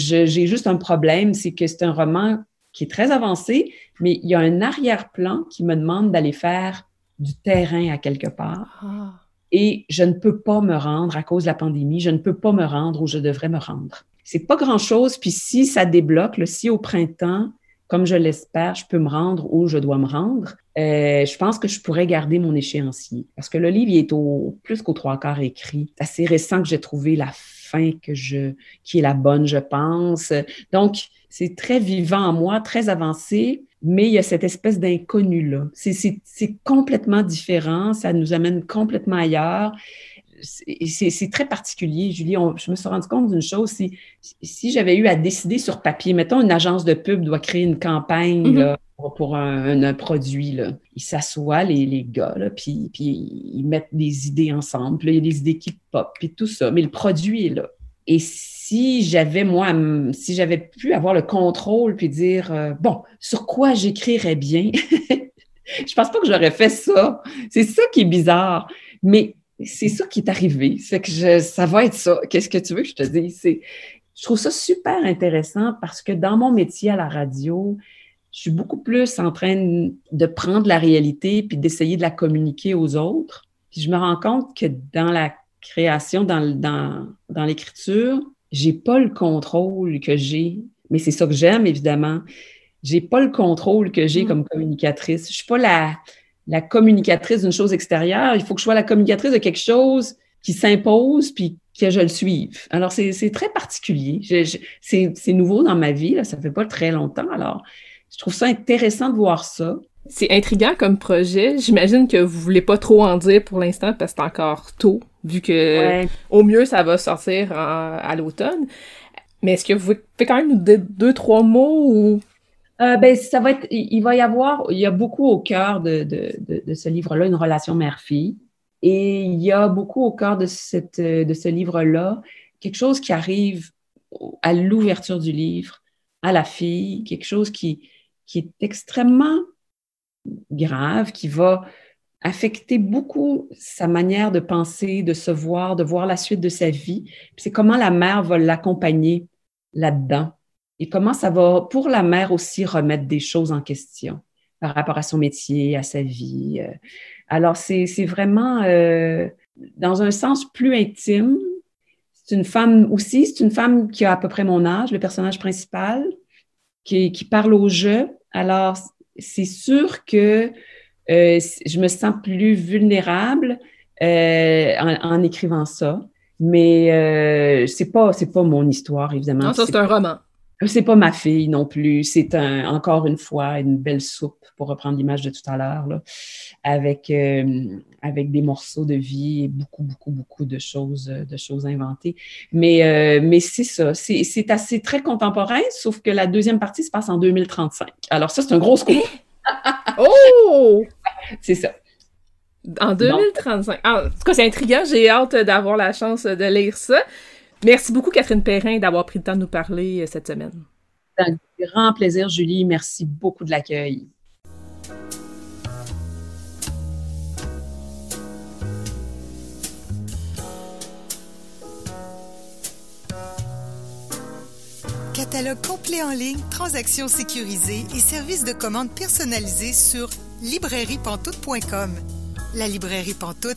juste un problème, c'est que c'est un roman qui est très avancé, mais il y a un arrière-plan qui me demande d'aller faire du terrain à quelque part. Et je ne peux pas me rendre à cause de la pandémie, je ne peux pas me rendre où je devrais me rendre. C'est pas grand-chose, puis si ça débloque, si au printemps, comme je l'espère, je peux me rendre où je dois me rendre, euh, je pense que je pourrais garder mon échéancier. Parce que le livre il est au plus qu'au trois quarts écrit. C'est assez récent que j'ai trouvé la fin que je, qui est la bonne, je pense. Donc, c'est très vivant en moi, très avancé. Mais il y a cette espèce d'inconnu-là. C'est complètement différent, ça nous amène complètement ailleurs. C'est très particulier, Julie. je me suis rendu compte d'une chose, si, si j'avais eu à décider sur papier, mettons une agence de pub doit créer une campagne mm-hmm. pour, un, produit, là. ils s'assoient, les, les gars, là, puis, puis ils mettent des idées ensemble, puis il y a des idées qui pop, puis tout ça, mais le produit est là. Et si j'avais, moi, si j'avais pu avoir le contrôle puis dire, euh, bon, sur quoi j'écrirais bien, [laughs] je pense pas que j'aurais fait ça. C'est ça qui est bizarre. Mais c'est ça qui est arrivé. C'est que je, ça va être ça. Qu'est-ce que tu veux que je te dise? Je trouve ça super intéressant parce que dans mon métier à la radio, je suis beaucoup plus en train de prendre la réalité puis d'essayer de la communiquer aux autres. Puis je me rends compte que dans la création, dans, dans, dans l'écriture, j'ai pas le contrôle que j'ai, mais c'est ça que j'aime, évidemment. J'ai pas le contrôle que j'ai mm. comme communicatrice. Je suis pas la, la communicatrice d'une chose extérieure. Il faut que je sois la communicatrice de quelque chose qui s'impose puis que je le suive. Alors, c'est très particulier. C'est nouveau dans ma vie. Là. Ça fait pas très longtemps. Alors, je trouve ça intéressant de voir ça. C'est intriguant comme projet. J'imagine que vous voulez pas trop en dire pour l'instant parce que c'est encore tôt, vu que au mieux ça va sortir à l'automne. Mais est-ce que vous pouvez quand même nous dire deux, trois mots ou? Euh, ben, ça va être, il va y avoir, il y a beaucoup au cœur de, de, de, ce livre-là, une relation mère-fille. Et il y a beaucoup au cœur de, cette, de ce livre-là, quelque chose qui arrive à l'ouverture du livre, à la fille, quelque chose qui, qui est extrêmement grave, qui va affecter beaucoup sa manière de penser, de se voir, de voir la suite de sa vie. C'est comment la mère va l'accompagner là-dedans et comment ça va, pour la mère aussi, remettre des choses en question par rapport à son métier, à sa vie. Euh. Alors, c'est vraiment, euh, dans un sens plus intime, c'est une femme aussi, c'est une femme qui a à peu près mon âge, le personnage principal, qui, qui parle au jeu. Alors, c'est sûr que euh, je me sens plus vulnérable euh, en, écrivant ça. Mais euh, c'est pas c'est pas mon histoire évidemment. Non, ça c'est un roman. C'est pas ma fille non plus. C'est un, encore une fois une belle soupe, pour reprendre l'image de tout à l'heure, avec, euh, avec des morceaux de vie et beaucoup, beaucoup, beaucoup de choses, de choses inventées. Mais, mais c'est ça. C'est assez très contemporain, sauf que la deuxième partie se passe en 2035. Alors ça, c'est un gros scoop. [laughs] oh! [laughs] C'est ça. En 2035. en tout cas, c'est intriguant. J'ai hâte d'avoir la chance de lire ça. Merci beaucoup, Catherine Perrin, d'avoir pris le temps de nous parler euh, cette semaine. C'est un grand plaisir, Julie. Merci beaucoup de l'accueil. Catalogue complet en ligne, transactions sécurisées et services de commande personnalisés sur librairiepantoute.com. La librairie Pantoute,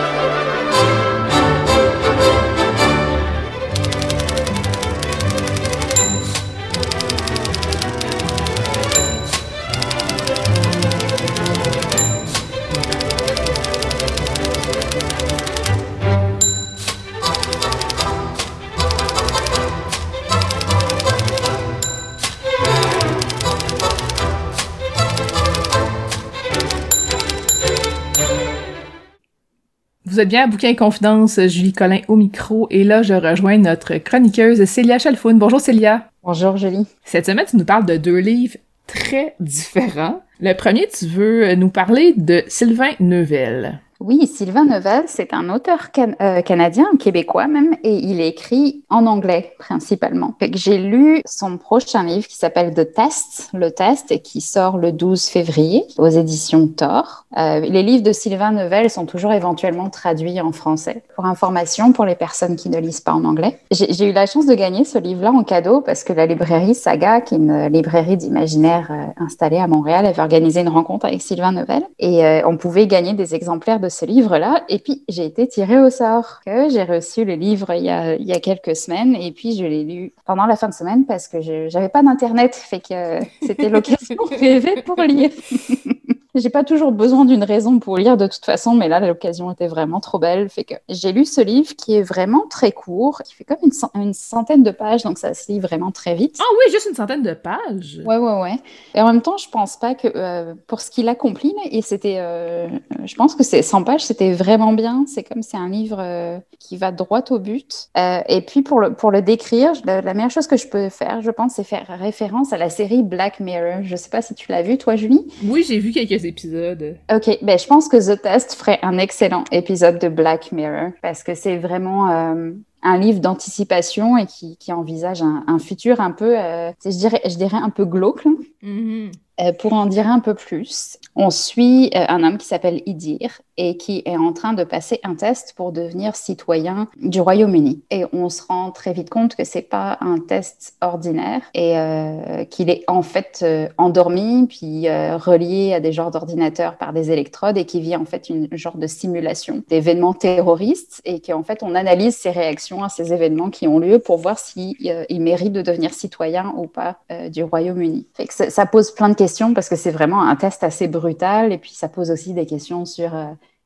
Vous êtes bien à Bouquin Confidence, Julie Collin au micro, et là, je rejoins notre chroniqueuse Célia Chalfoun. Bonjour Célia. Bonjour Julie. Cette semaine, tu nous parles de deux livres très différents. Le premier, tu veux nous parler de Sylvain Neuvel. Oui, Sylvain Neuvel, c'est un auteur euh, canadien, québécois même, et il écrit en anglais principalement. J'ai lu son prochain livre qui s'appelle The Test, le test, et qui sort le 12 février aux éditions Thor. Euh, les livres de Sylvain Neuvel sont toujours éventuellement traduits en français. Pour information, pour les personnes qui ne lisent pas en anglais, j'ai eu la chance de gagner ce livre-là en cadeau parce que la librairie Saga, qui est une librairie d'imaginaire euh, installée à Montréal, avait organisé une rencontre avec Sylvain Neuvel et on pouvait gagner des exemplaires de ce livre-là. Et puis, j'ai été tirée au sort. que J'ai reçu le livre il y, a, il y a quelques semaines et puis je l'ai lu pendant la fin de semaine parce que je n'avais pas d'Internet. Fait que c'était l'occasion [laughs] rêvée pour lire. [laughs] J'ai pas toujours besoin d'une raison pour lire de toute façon, mais là, l'occasion était vraiment trop belle. Fait que j'ai lu ce livre qui est vraiment très court, qui fait comme une, centaine de pages, donc ça se lit vraiment très vite. Ah oui, juste une centaine de pages. Ouais, ouais, ouais. Et en même temps, je pense pas que euh, pour ce qu'il accomplit, et c'était, euh, je pense que c'est 100 pages, c'était vraiment bien. C'est comme c'est un livre euh, qui va droit au but. et puis pour le, pour le décrire, la, la meilleure chose que je peux faire, je pense, c'est faire référence à la série Black Mirror. Je sais pas si tu l'as vu, toi, Julie? Oui, j'ai vu quelques épisodes. Ok, ben je pense que The Test ferait un excellent épisode de Black Mirror parce que c'est vraiment euh, un livre d'anticipation et qui, qui envisage un, un, futur un peu, euh, je dirais, je dirais un peu glauque. Mm-hmm. Euh, pour en dire un peu plus, on suit un homme qui s'appelle Idir et qui est en train de passer un test pour devenir citoyen du Royaume-Uni. Et on se rend très vite compte que c'est pas un test ordinaire et euh, qu'il est en fait endormi puis relié à des genres d'ordinateurs par des électrodes et qui vit en fait une genre de simulation d'événements terroristes et qu'en fait on analyse ses réactions à ces événements qui ont lieu pour voir s'il si, mérite de devenir citoyen ou pas du Royaume-Uni. Ça, pose plein de questions parce que c'est vraiment un test assez brutal et puis ça pose aussi des questions sur euh,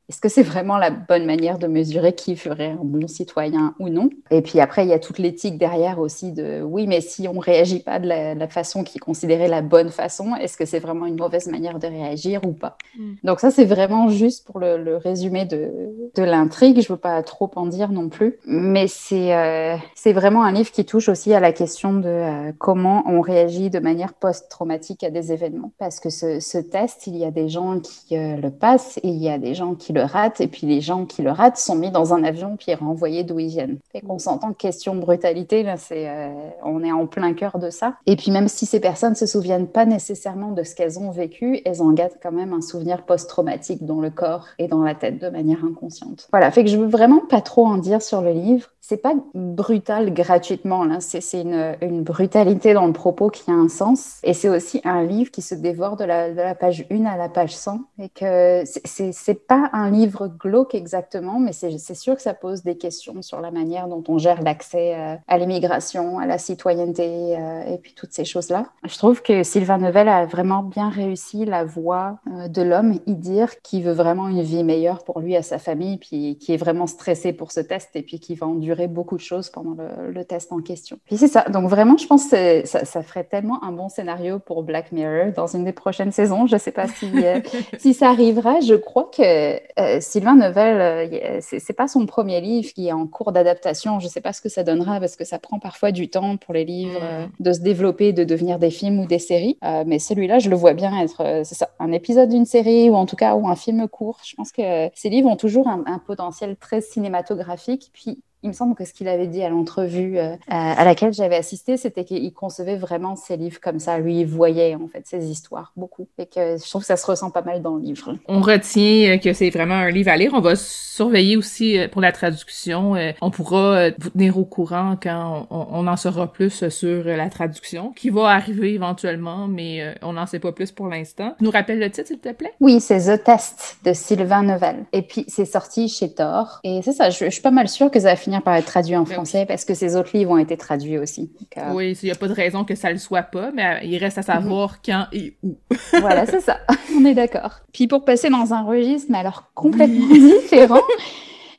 est-ce que c'est vraiment la bonne manière de mesurer qui ferait un bon citoyen ou non? Et puis après, il y a toute l'éthique derrière aussi de oui, mais si on ne réagit pas de la, façon qui est considérée la bonne façon, est-ce que c'est vraiment une mauvaise manière de réagir ou pas? Mm. Donc ça, c'est vraiment juste pour le, résumé de, de l'intrigue. Je ne veux pas trop en dire non plus, mais c'est euh, c'est vraiment un livre qui touche aussi à la question de euh, comment on réagit de manière post-traumatique à des événements. Parce que ce, ce, test, il y a des gens qui euh, le passent et il y a des gens qui le ratent, et puis les gens qui le ratent sont mis dans un avion puis renvoyés d'où ils viennent. Et qu'on s'entend question brutalité, là, c'est, euh, on est en plein cœur de ça. Et puis même si ces personnes se souviennent pas nécessairement de ce qu'elles ont vécu, elles en gardent quand même un souvenir post-traumatique dans le corps et dans la tête de manière inconsciente. Voilà, fait que je veux vraiment pas trop en dire sur le livre c'est pas brutal gratuitement, là. C'est une, une, brutalité dans le propos qui a un sens. Et c'est aussi un livre qui se dévore de la, de la page 1 à la page 100. Et que c'est pas un livre glauque exactement, mais c'est sûr que ça pose des questions sur la manière dont on gère l'accès euh, à l'immigration, à la citoyenneté euh, et puis toutes ces choses-là. Je trouve que Sylvain Neuvel a vraiment bien réussi la voix euh, de l'homme, Idir, qui veut vraiment une vie meilleure pour lui et sa famille, puis qui est vraiment stressé pour ce test et puis qui va endurer beaucoup de choses pendant le, test en question. Puis c'est ça. Donc vraiment, je pense que ça, ça, ferait tellement un bon scénario pour Black Mirror dans une des prochaines saisons. Je ne sais pas si, euh, [laughs] si ça arrivera. Je crois que euh, Sylvain Neuvel, euh, c'est pas son premier livre qui est en cours d'adaptation. Je ne sais pas ce que ça donnera parce que ça prend parfois du temps pour les livres mm. de se développer, de devenir des films ou des séries. mais celui-là, je le vois bien être, ça, un épisode d'une série ou en tout cas ou un film court. Je pense que ces livres ont toujours un, un potentiel très cinématographique. Puis il me semble que ce qu'il avait dit à l'entrevue euh, à laquelle j'avais assisté, c'était qu'il concevait vraiment ses livres comme ça. Lui, il voyait en fait ses histoires beaucoup. Et que je trouve que ça se ressent pas mal dans le livre. On retient que c'est vraiment un livre à lire. On va surveiller aussi euh, pour la traduction. Euh, on pourra vous tenir au courant quand on, en saura plus sur la traduction, qui va arriver éventuellement, mais on n'en sait pas plus pour l'instant. Nous rappelle le titre, s'il te plaît? Oui, c'est The Test de Sylvain Nevel. Et puis, c'est sorti chez Thor. Et c'est ça, je, je suis pas mal sûre que ça va finir par être traduit en ben français parce que ces autres livres ont été traduits aussi. Euh, oui, il n'y a pas de raison que ça ne le soit pas, mais il reste à savoir mhm. quand et où. [laughs] voilà, c'est ça. [laughs] On est d'accord. Puis pour passer dans un registre, mais alors complètement [laughs] différent,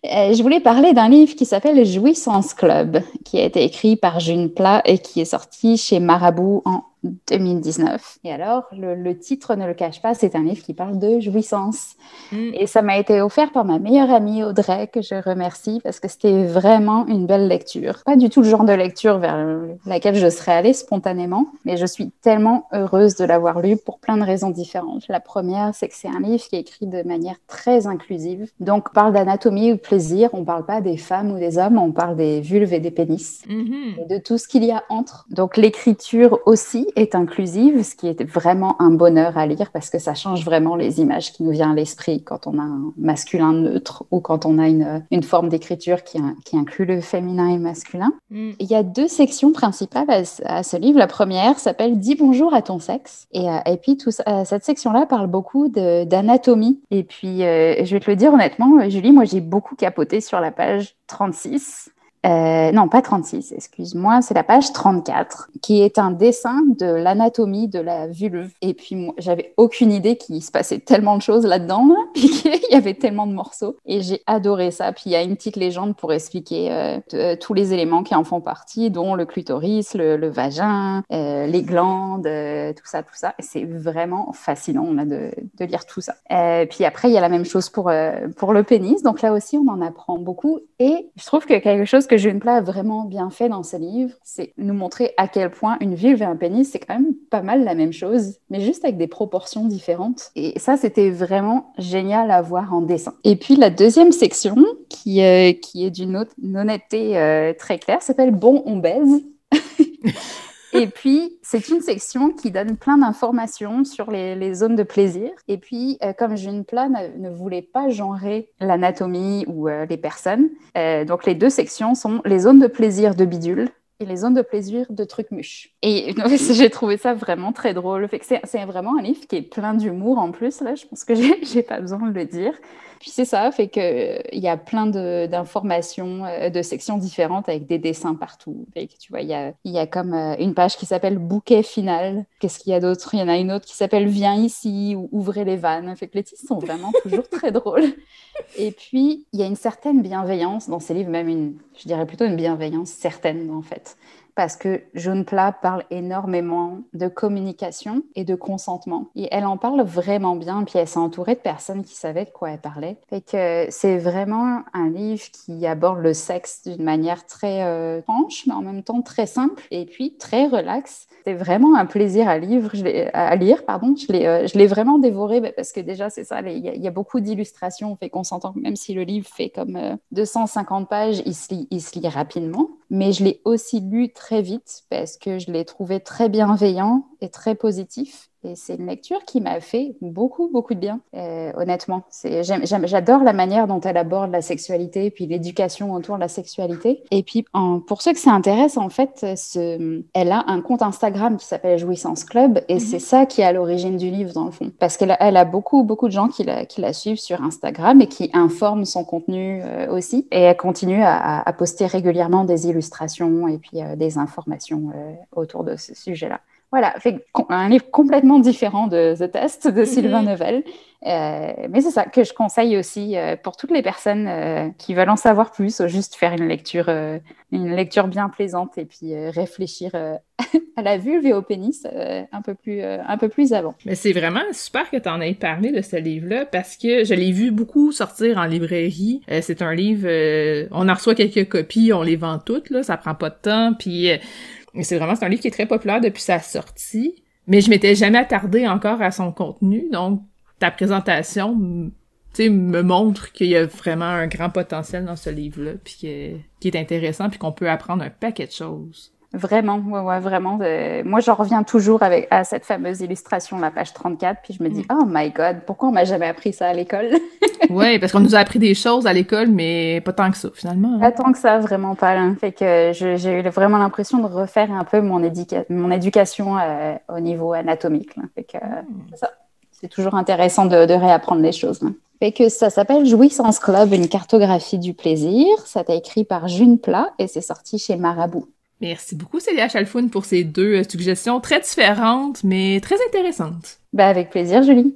euh, je voulais parler d'un livre qui s'appelle Jouissance Club, qui a été écrit par June Plat et qui est sorti chez Marabout en 2019. Et alors, le, titre ne le cache pas, c'est un livre qui parle de jouissance. Mm. Et ça m'a été offert par ma meilleure amie Audrey, que je remercie, parce que c'était vraiment une belle lecture. Pas du tout le genre de lecture vers laquelle je serais allée spontanément, mais je suis tellement heureuse de l'avoir lu pour plein de raisons différentes. La première, c'est que c'est un livre qui est écrit de manière très inclusive. Donc, on parle d'anatomie ou plaisir, on parle pas des femmes ou des hommes, on parle des vulves et des pénis, mm-hmm. et de tout ce qu'il y a entre. Donc, l'écriture aussi est inclusive, ce qui est vraiment un bonheur à lire parce que ça change vraiment les images qui nous viennent à l'esprit quand on a un masculin neutre ou quand on a une, une forme d'écriture qui, qui, inclut le féminin et le masculin. Mm. Il y a deux sections principales à, ce livre. La première s'appelle Dis bonjour à ton sexe. Et, euh, et puis tout, cette section-là parle beaucoup d'anatomie. Et puis, euh, je vais te le dire honnêtement, Julie, moi j'ai beaucoup capoté sur la page 36 euh, non, pas 36, excuse-moi, c'est la page 34, qui est un dessin de l'anatomie de la vulve. Et puis, moi, j'avais aucune idée qu'il se passait tellement de choses là-dedans, [laughs] puis qu'il y avait tellement de morceaux. Et j'ai adoré ça. Puis, il y a une petite légende pour expliquer euh, euh, tous les éléments qui en font partie, dont le clitoris, le, vagin, les glandes, tout ça, tout ça. C'est vraiment fascinant de, de, lire tout ça. puis après, il y a la même chose pour, pour le pénis. Donc là aussi, on en apprend beaucoup. Et je trouve que quelque chose que June Plat a vraiment bien fait dans ce livre, c'est nous montrer à quel point une vulve et un pénis, c'est quand même pas mal la même chose, mais juste avec des proportions différentes. Et ça, c'était vraiment génial à voir en dessin. Et puis la deuxième section, qui, euh, qui est d'une honnêteté euh, très claire, s'appelle Bon, on baise. Et puis, c'est une section qui donne plein d'informations sur les, zones de plaisir. Et puis, euh, comme June Plat ne, voulait pas genrer l'anatomie ou euh, les personnes, euh, donc les deux sections sont les zones de plaisir de bidule et les zones de plaisir de trucs mûches. Et [laughs] j'ai trouvé ça vraiment très drôle. C'est vraiment un livre qui est plein d'humour en plus. Là, je pense que j'ai pas besoin de le dire. Puis c'est ça, fait qu'il y a plein d'informations, de, de, sections différentes avec des dessins partout. Fait que, tu vois, il y a, y a comme euh, une page qui s'appelle Bouquet final. Qu'est-ce qu'il y a d'autre? Il y en a une autre qui s'appelle Viens ici ou Ouvrez les vannes. Fait que les titres sont vraiment [laughs] toujours très drôles. Et puis, il y a une certaine bienveillance dans ces livres, même une, je dirais plutôt une bienveillance certaine en fait parce que Jaune Plat parle énormément de communication et de consentement. Et elle en parle vraiment bien, puis elle s'est entourée de personnes qui savaient de quoi elle parlait. Fait que c'est vraiment un livre qui aborde le sexe d'une manière très euh, franche, mais en même temps très simple et puis très relax. C'est vraiment un plaisir à, lire. Pardon. Je l'ai euh, vraiment dévoré parce que déjà, c'est ça, il y, a beaucoup d'illustrations fait qu'on s'entend, même si le livre fait comme 250 euh, pages, il se lit rapidement. Mais je l'ai aussi lu très vite parce que je l'ai trouvé très bienveillant et très positif. Et c'est une lecture qui m'a fait beaucoup, beaucoup de bien, euh, honnêtement. J'adore la manière dont elle aborde la sexualité et puis l'éducation autour de la sexualité. Et puis, pour ceux que ça intéresse, en fait, ce, elle a un compte Instagram qui s'appelle Jouissance Club et mhm. c'est ça qui est à l'origine du livre, dans le fond. Parce qu'elle a, elle a beaucoup, beaucoup de gens qui la, qui la, suivent sur Instagram et qui informent son contenu euh, aussi. Et elle continue à, à, poster régulièrement des illustrations et puis euh, des informations autour de ce sujet-là. Voilà, fait un livre complètement différent de The Test de Sylvain mhm. Neuvel. Euh, mais c'est ça que je conseille aussi euh, pour toutes les personnes euh, qui veulent en savoir plus, juste faire une lecture, une lecture bien plaisante et puis réfléchir [laughs] à la vulve et au pénis un, peu plus, un peu plus avant. Mais c'est vraiment super que tu en aies parlé de ce livre-là parce que je l'ai vu beaucoup sortir en librairie. c'est un livre, on en reçoit quelques copies, on les vend toutes, là, ça prend pas de temps. Puis c'est vraiment, un livre qui est très populaire depuis sa sortie, mais je m'étais jamais attardée encore à son contenu, donc ta présentation, me montre qu'il y a vraiment un grand potentiel dans ce livre-là, puis qui est intéressant, puis qu'on peut apprendre un paquet de choses. Vraiment, ouais, ouais, vraiment. Moi, j'en reviens toujours avec, à cette fameuse illustration, la page 34, puis je me dis, mm. oh my God, pourquoi on m'a jamais appris ça à l'école? [laughs] oui, parce qu'on nous a appris des choses à l'école, mais pas tant que ça, finalement. Hein. Pas tant que ça, vraiment pas. Hein. Fait que j'ai eu vraiment l'impression de refaire un peu mon, mon éducation euh, au niveau anatomique. Fait que mm. c'est ça. C'est toujours intéressant de, de réapprendre les choses. Fait que ça s'appelle Jouissance Club, une cartographie du plaisir. Ça t'a écrit par June Plat et c'est sorti chez Marabout. Merci beaucoup, Célia Chalfoun, pour ces deux euh, suggestions très différentes, mais très intéressantes. Ben, avec plaisir, Julie.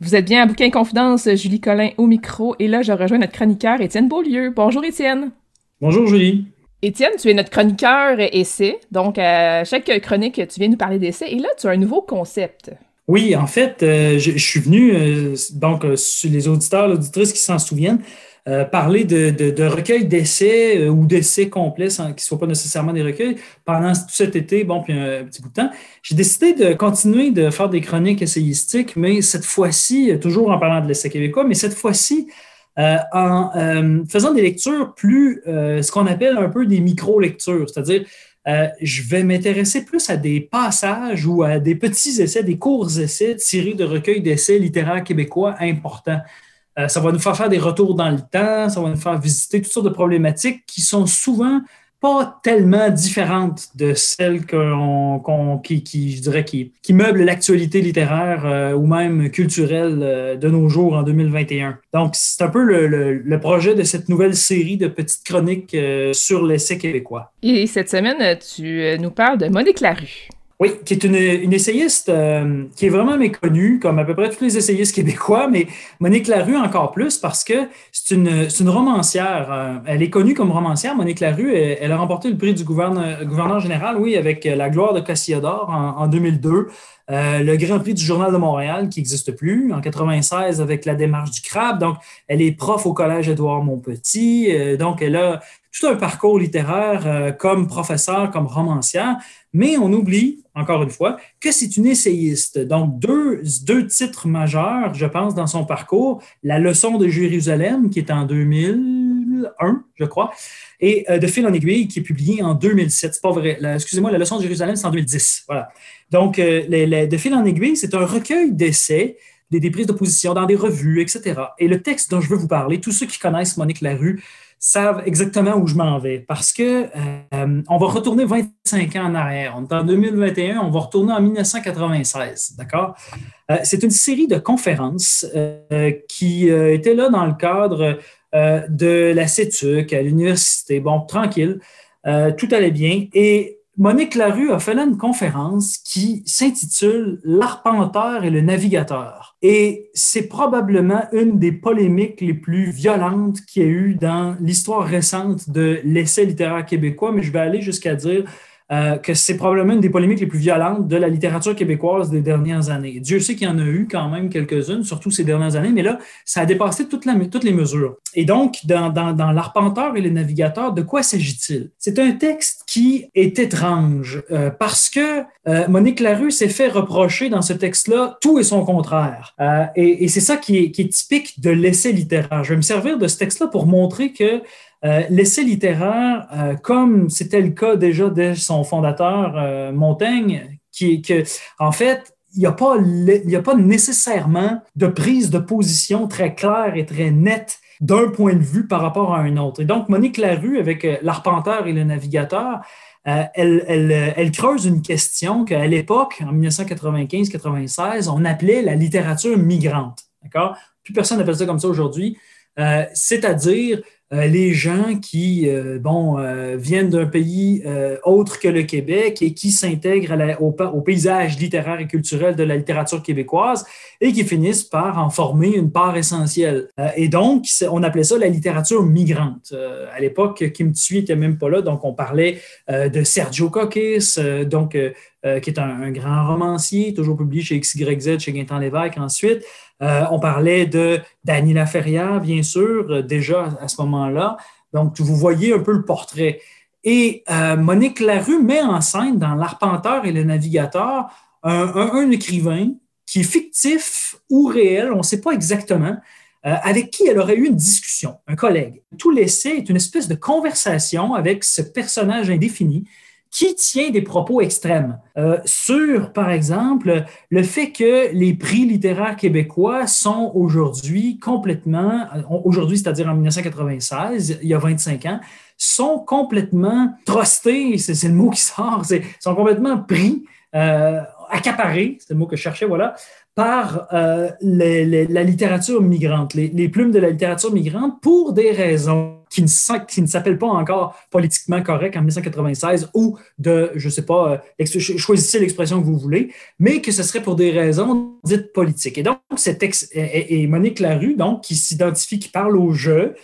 Vous êtes bien à Bouquin Confidence, Julie Collin au micro, et là, je rejoins notre chroniqueur Étienne Beaulieu. Bonjour, Étienne. Bonjour, Julie. Étienne, tu es notre chroniqueur essai, donc à chaque chronique, tu viens nous parler d'essai, et là, tu as un nouveau concept. Oui, en fait, euh, je, suis venu, euh, donc, euh, sur les auditeurs, auditrices qui s'en souviennent, parler de, recueils d'essais ou d'essais complets qui ne soient pas nécessairement des recueils pendant tout cet été, bon, puis un, petit bout de temps. J'ai décidé de continuer de faire des chroniques essayistiques, mais cette fois-ci, toujours en parlant de l'essai québécois, mais cette fois-ci, en faisant des lectures plus, ce qu'on appelle un peu des micro-lectures, c'est-à-dire euh, je vais m'intéresser plus à des passages ou à des petits essais, des courts essais tirés de recueils d'essais littéraires québécois importants. Euh, ça va nous faire faire des retours dans le temps, ça va nous faire visiter toutes sortes de problématiques qui sont souvent pas tellement différente de celle qu'on, qui, je dirais, qui, qui l'actualité littéraire euh, ou même culturelle euh, de nos jours en 2021. Donc, c'est un peu le, projet de cette nouvelle série de petites chroniques euh, sur l'essai québécois. Et cette semaine, tu nous parles de Monique Larue. Oui, qui est une, essayiste euh, qui est vraiment méconnue, comme à peu près tous les essayistes québécois, mais Monique Larue encore plus parce que c'est une, une, romancière. Euh, elle est connue comme romancière. Monique Larue, elle, a remporté le prix du gouverneur, général, oui, avec La gloire de Cassiodore en, en 2002. Euh, le Grand Prix du Journal de Montréal, qui n'existe plus, en 96 avec la démarche du crabe. Donc, elle est prof au Collège Édouard Montpetit. donc, elle a tout un parcours littéraire comme professeur, comme romancière. Mais on oublie, encore une fois, que c'est une essayiste. Donc, deux, deux titres majeurs, je pense, dans son parcours. La leçon de Jérusalem, qui est en 2001, je crois, et euh, De fil en aiguille, qui est publié en 2007. C'est pas vrai. Excusez-moi, La leçon de Jérusalem, c'est en 2010. Voilà. Donc, euh, De fil en aiguille, c'est un recueil d'essais des, prises de position dans des revues, etc. Et le texte dont je veux vous parler, tous ceux qui connaissent Monique Larue savent exactement où je m'en vais parce que euh, on va retourner 25 ans en arrière. On est en 2021, on va retourner en 1996, d'accord? Euh, c'est une série de conférences euh, qui étaient là dans le cadre de la CETUC à l'université. Bon, tranquille, tout allait bien. Et Monique Larue a fait là une conférence qui s'intitule L'arpenteur et le navigateur. Et c'est probablement une des polémiques les plus violentes qu'il y a eu dans l'histoire récente de l'essai littéraire québécois, mais je vais aller jusqu'à dire euh, que c'est probablement une des polémiques les plus violentes de la littérature québécoise des dernières années. Dieu sait qu'il y en a eu quand même quelques-unes, surtout ces dernières années, mais là, ça a dépassé toutes les mesures. Et donc, dans, L'Arpenteur et le Navigateur, de quoi s'agit-il? C'est un texte qui est étrange euh, parce que euh, Monique Larue s'est fait reprocher dans ce texte-là tout et son contraire. et, c'est ça qui est, typique de l'essai littéraire. Je vais me servir de ce texte-là pour montrer que l'essai littéraire, euh, comme c'était le cas déjà de son fondateur, euh, Montaigne, qui que, en fait, il n'y a, pas, a pas nécessairement de prise de position très claire et très nette d'un point de vue par rapport à un autre. Et donc, Monique Larue, avec l'arpenteur et le navigateur, elle, elle, creuse une question qu'à l'époque, en 1995-96, on appelait la littérature migrante. D'accord? Plus personne n'appelle ça comme ça aujourd'hui. C'est-à-dire euh, les gens qui euh, bon, euh, viennent d'un pays autre que le Québec et qui s'intègrent au, paysage littéraire et culturel de la littérature québécoise et qui finissent par en former une part essentielle. et donc, on appelait ça la littérature migrante. à l'époque, Kim Thuy n'était même pas là, donc on parlait de Sergio Coquis, donc, qui est un, un, grand romancier, toujours publié chez XYZ, chez Gaintan Lévesque ensuite. Euh, on parlait de Dany Laferrière, bien sûr, euh, déjà à ce moment-là. Donc, vous voyez un peu le portrait. Et euh, Monique Larue met en scène dans L'Arpenteur et le Navigateur un, écrivain qui est fictif ou réel, on ne sait pas exactement, avec qui elle aurait eu une discussion, un collègue. Tout l'essai est une espèce de conversation avec ce personnage indéfini qui tient des propos extrêmes? Euh, sur, par exemple, le fait que les prix littéraires québécois sont aujourd'hui complètement, euh, aujourd'hui, c'est-à-dire en 1996, il y a 25 ans, sont complètement trustés, c'est le mot qui sort, sont complètement pris, euh, accaparés, c'est le mot que je cherchais, voilà, par euh, la littérature migrante, les, plumes de la littérature migrante pour des raisons qui ne, s'appellent pas encore politiquement correctes en 1996 ou de, je ne sais pas, euh, choisissez l'expression que vous voulez, mais que ce serait pour des raisons dites politiques. Et donc, cet ex, et, Monique Larue, donc, qui s'identifie, qui parle au jeu,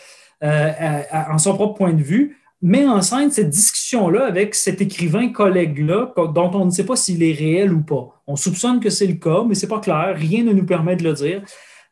euh, en son propre point de vue, met en scène cette discussion-là avec cet écrivain collègue-là, dont on ne sait pas s'il est réel ou pas. On soupçonne que c'est le cas, mais c'est pas clair, rien ne nous permet de le dire.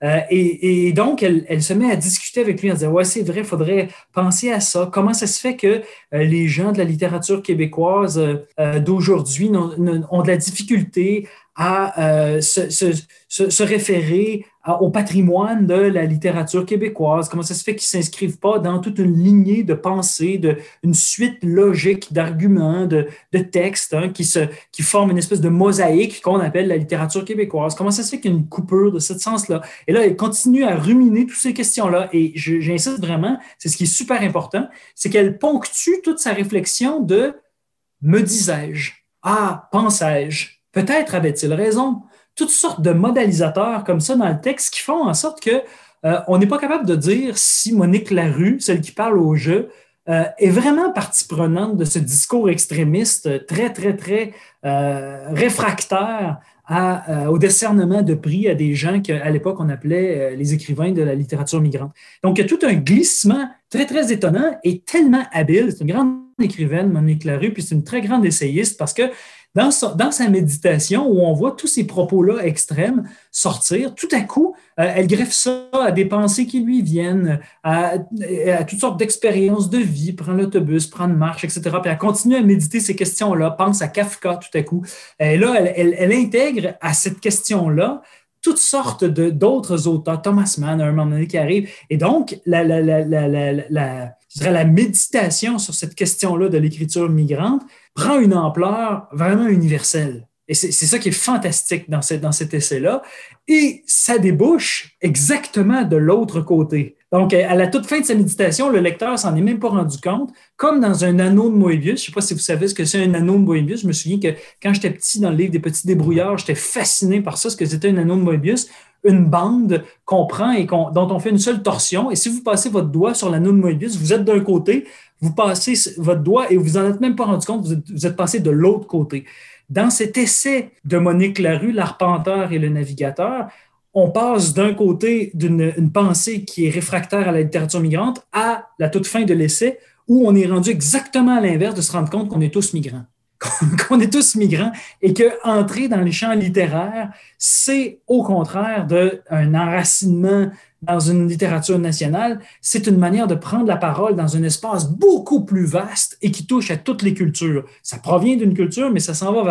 Euh, et, donc, elle, se met à discuter avec lui en disant Ouais, c'est vrai, il faudrait penser à ça. Comment ça se fait que euh, les gens de la littérature québécoise euh, d'aujourd'hui ont, de la difficulté à se, référer au patrimoine de la littérature québécoise? Comment ça se fait qu'ils ne s'inscrivent pas dans toute une lignée de pensées, de, une suite logique d'arguments, de, textes hein, qui, se, qui forment une espèce de mosaïque qu'on appelle la littérature québécoise? Comment ça se fait qu'il y a une coupure de ce sens-là? Et là, elle continue à ruminer toutes ces questions-là. Et j'insiste vraiment, c'est ce qui est super important, c'est qu'elle ponctue toute sa réflexion de me disais-je, ah, pensais-je, peut-être avait-il raison toutes sortes de modalisateurs comme ça dans le texte qui font en sorte que euh, on n'est pas capable de dire si Monique Larue, celle qui parle au jeu, euh, est vraiment partie prenante de ce discours extrémiste très, très, très euh, réfractaire au décernement de prix à des gens qu'à l'époque on appelait les écrivains de la littérature migrante. Donc, il y a tout un glissement très, très étonnant et tellement habile. C'est une grande écrivaine, Monique Larue, puis c'est une très grande essayiste parce que dans, sa méditation, où on voit tous ces propos-là extrêmes sortir, tout à coup, euh, elle greffe ça à des pensées qui lui viennent, à, toutes sortes d'expériences de vie, prend l'autobus, prend une marche, etc. Puis elle continue à méditer ces questions-là, pense à Kafka tout à coup. Et là, elle, intègre à cette question-là toutes sortes d'autres auteurs, Thomas Mann, un moment donné qui arrive. Et donc, la, la, la méditation sur cette question-là de l'écriture migrante prend une ampleur vraiment universelle. Et c'est ça qui est fantastique dans, dans cet essai-là. Et ça débouche exactement de l'autre côté. Donc, à la toute fin de sa méditation, le lecteur s'en est même pas rendu compte, comme dans un anneau de Moebius. Je sais pas si vous savez ce que c'est un anneau de Moebius. Je me souviens que quand j'étais petit dans le livre des petits débrouillards, j'étais fasciné par ça, ce que c'était un anneau de Moebius une bande qu'on prend et dont on fait une seule torsion. Et si vous passez votre doigt sur l'anneau de Moebius, vous êtes d'un côté, vous passez votre doigt et vous n'en êtes même pas rendu compte, vous êtes, passé de l'autre côté. Dans cet essai de Monique Larue, L'arpenteur et le navigateur, on passe d'un côté d'une pensée qui est réfractaire à la littérature migrante à la toute fin de l'essai où on est rendu exactement à l'inverse de se rendre compte qu'on est tous migrants. [laughs] qu'on est tous migrants et que entrer dans les champs littéraires, c'est au contraire d'un enracinement dans une littérature nationale, c'est une manière de prendre la parole dans un espace beaucoup plus vaste et qui touche à toutes les cultures. Ça provient d'une culture, mais ça s'en va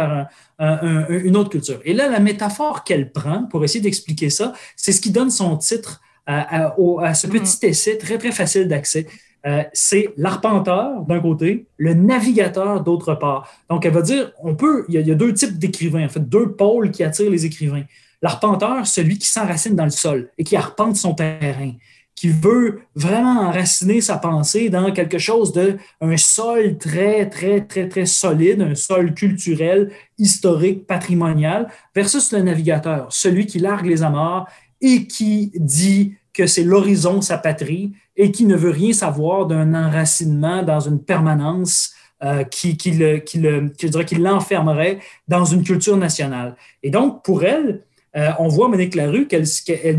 vers une autre culture. Et là, la métaphore qu'elle prend pour essayer d'expliquer ça, c'est ce qui donne son titre à, à ce mm-hmm. petit essai très, très facile d'accès. Euh, c'est l'arpenteur d'un côté, le navigateur d'autre part. Donc, elle va dire, on peut, il y a, deux types d'écrivains, en fait, deux pôles qui attirent les écrivains. L'arpenteur, celui qui s'enracine dans le sol et qui arpente son terrain, qui veut vraiment enraciner sa pensée dans quelque chose de un sol très, très, très, très solide, un sol culturel, historique, patrimonial, versus le navigateur, celui qui largue les amarres et qui dit que c'est l'horizon, sa patrie, et qui ne veut rien savoir d'un enracinement dans une permanence euh, qui, qui, le, qui, le, qui l'enfermerait dans une culture nationale. Et donc, pour elle, euh, on voit Monique Larue qu'elle,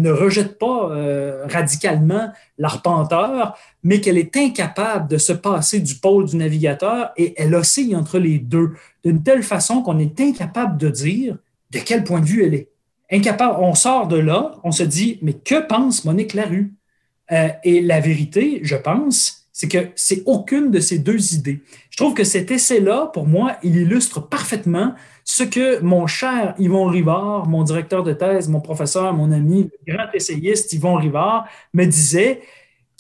ne rejette pas euh, radicalement l'arpenteur, mais qu'elle est incapable de se passer du pôle du navigateur et elle oscille entre les deux d'une telle façon qu'on est incapable de dire de quel point de vue elle est incapable, on sort de là, on se dit, mais que pense Monique Larue? Euh, et la vérité, je pense, c'est que c'est aucune de ces deux idées. Je trouve que cet essai-là, pour moi, il illustre parfaitement ce que mon cher Yvon Rivard, mon directeur de thèse, mon professeur, mon ami, le grand essayiste Yvon Rivard, me disait,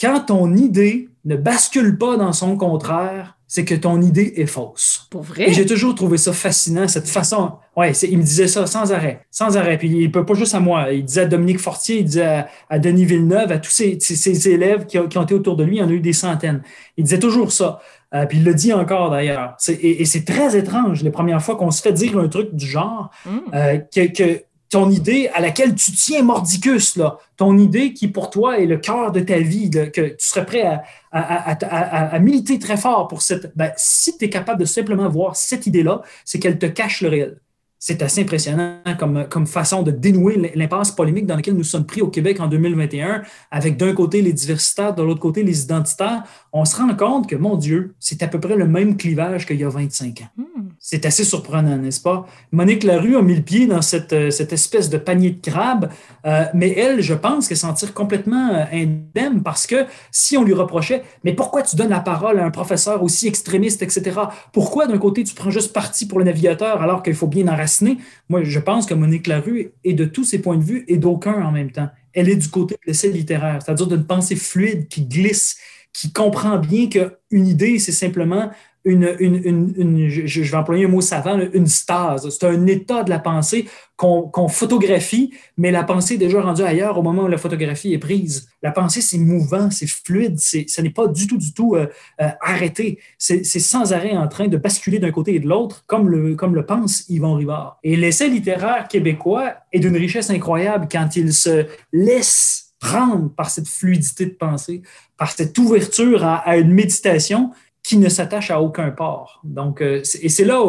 quand ton idée ne bascule pas dans son contraire, c'est que ton idée est fausse. Pour vrai? Et j'ai toujours trouvé ça fascinant, cette façon. Ouais, il me disait ça sans arrêt, sans arrêt. Puis il peut pas juste à moi. Il disait à Dominique Fortier, il disait à, Denis Villeneuve, à tous ses, élèves qui, ont été autour de lui, il y en a eu des centaines. Il disait toujours ça. Euh, puis il le dit encore d'ailleurs. Et, c'est très étrange les premières fois qu'on se fait dire un truc du genre mm. euh, que, ton idée à laquelle tu tiens mordicus, là, ton idée qui pour toi est le cœur de ta vie, que tu serais prêt à, militer très fort pour cette. Ben, si tu es capable de simplement voir cette idée-là, c'est qu'elle te cache le réel. C'est assez impressionnant comme, comme façon de dénouer l'impasse polémique dans laquelle nous sommes pris au Québec en 2021, avec d'un côté les diversitaires, de l'autre côté les identitaires. On se rend compte que, mon Dieu, c'est à peu près le même clivage qu'il y a 25 ans. Hmm. C'est assez surprenant, n'est-ce pas? Monique Larue a mis le pied dans cette, euh, cette espèce de panier de crabe, euh, mais elle, je pense qu'elle s'en tire complètement euh, indemne parce que si on lui reprochait, mais pourquoi tu donnes la parole à un professeur aussi extrémiste, etc., pourquoi d'un côté tu prends juste parti pour le navigateur alors qu'il faut bien enraciner? Moi, je pense que Monique Larue est de tous ses points de vue et d'aucun en même temps. Elle est du côté de l'essai littéraire, c'est-à-dire d'une pensée fluide qui glisse, qui comprend bien qu'une idée, c'est simplement une, je, vais employer un mot savant, une stase. C'est un état de la pensée qu'on photographie, mais la pensée est déjà rendue ailleurs au moment où la photographie est prise. La pensée, c'est mouvant, c'est fluide, ce n'est pas du tout, du tout euh, euh, arrêté. C'est sans arrêt en train de basculer d'un côté et de l'autre, comme le, comme le pense Yvon Rivard. Et l'essai littéraire québécois est d'une richesse incroyable quand il se laisse prendre par cette fluidité de pensée, par cette ouverture à une méditation qui ne s'attache à aucun port. Donc, euh, et c'est là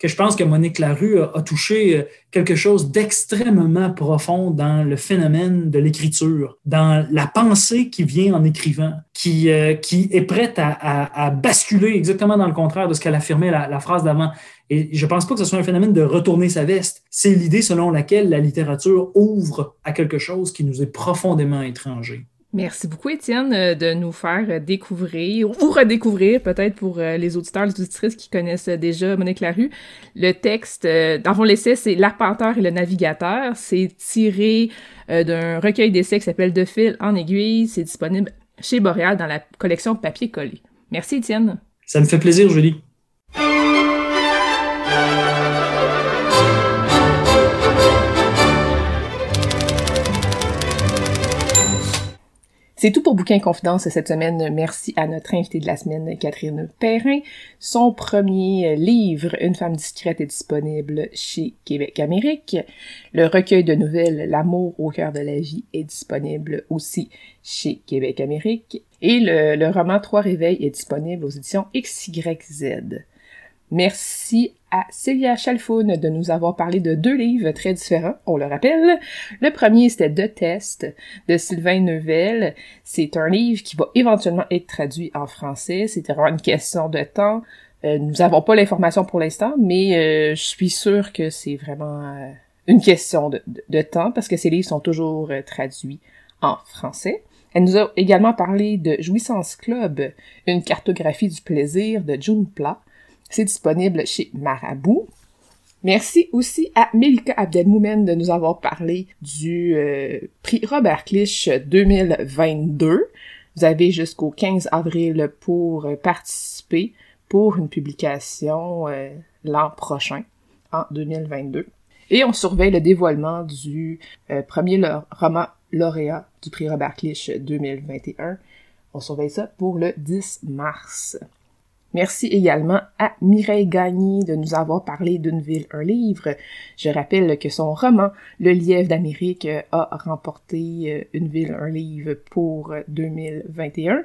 que je pense que Monique Larue a, touché euh, quelque chose d'extrêmement profond dans le phénomène de l'écriture, dans la pensée qui vient en écrivant, qui, euh, qui est prête à, basculer exactement dans le contraire de ce qu'elle affirmait la, la phrase d'avant. Et je ne pense pas que ce soit un phénomène de retourner sa veste. C'est l'idée selon laquelle la littérature ouvre à quelque chose qui nous est profondément étranger. Merci beaucoup, Étienne, euh, de nous faire découvrir ou redécouvrir, peut-être pour euh, les auditeurs, les auditrices qui connaissent déjà Monique Larue. Le texte, euh, dans mon essai, c'est L'arpenteur et le navigateur. C'est tiré d'un recueil d'essais qui s'appelle De fil en aiguille. C'est disponible chez Boréal dans la collection Papier collé. Merci, Étienne. Ça me fait plaisir, Julie. C'est tout pour Bouquin Confidence cette semaine. Merci à notre invitée de la semaine, Catherine Perrin. Son premier livre, Une femme discrète, est disponible chez Québec Amérique. Le recueil de nouvelles L'amour au cœur de la vie est disponible aussi chez Québec Amérique. Et le, le roman Trois réveils est disponible aux éditions XYZ. Merci à Célia Chalfoun de nous avoir parlé de deux livres très différents, on le rappelle. Le premier, c'était De Test de Sylvain Neuvel. C'est un livre qui va éventuellement être traduit en français. C'était vraiment une question de temps. Euh, nous n'avons pas l'information pour l'instant, mais euh, je suis sûre que c'est vraiment euh, une question de, temps parce que ces livres sont toujours traduits en français. Elle nous a également parlé de Jouissance Club, une cartographie du plaisir de June Plat. Disponible chez Marabout. Merci aussi à Melika Abdelmoumen de nous avoir parlé du euh, prix Robert Clich 2022. Vous avez jusqu'au 15 avril pour participer pour une publication euh, l'an prochain, en 2022. Et on surveille le dévoilement du euh, premier roman lauréat du prix Robert Clich 2021. On surveille ça pour le 10 mars. Merci également à Mireille Gagné de nous avoir parlé d'une ville, un livre. Je rappelle que son roman Le lièvre d'Amérique a remporté euh, une ville, un livre pour 2021.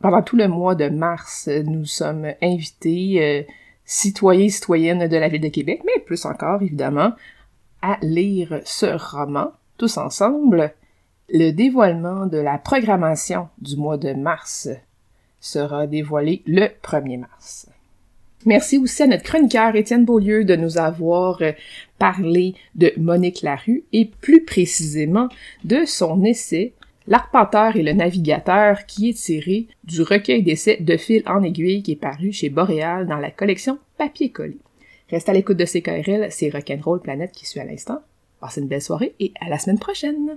Pendant tout le mois de mars, nous sommes invités, euh, citoyens citoyennes de la ville de Québec, mais plus encore évidemment, à lire ce roman tous ensemble. Le dévoilement de la programmation du mois de mars sera dévoilé le 1er mars. Merci aussi à notre chroniqueur Étienne Beaulieu de nous avoir euh, parlé de Monique Larue et plus précisément de son essai L'arpenteur et le navigateur qui est tiré du recueil d'essais de fil en aiguille qui est paru chez Boréal dans la collection Papier collé. Reste à l'écoute de CKRL, c'est Rock'n'Roll Planète qui suit à l'instant. Passez une belle soirée et à la semaine prochaine!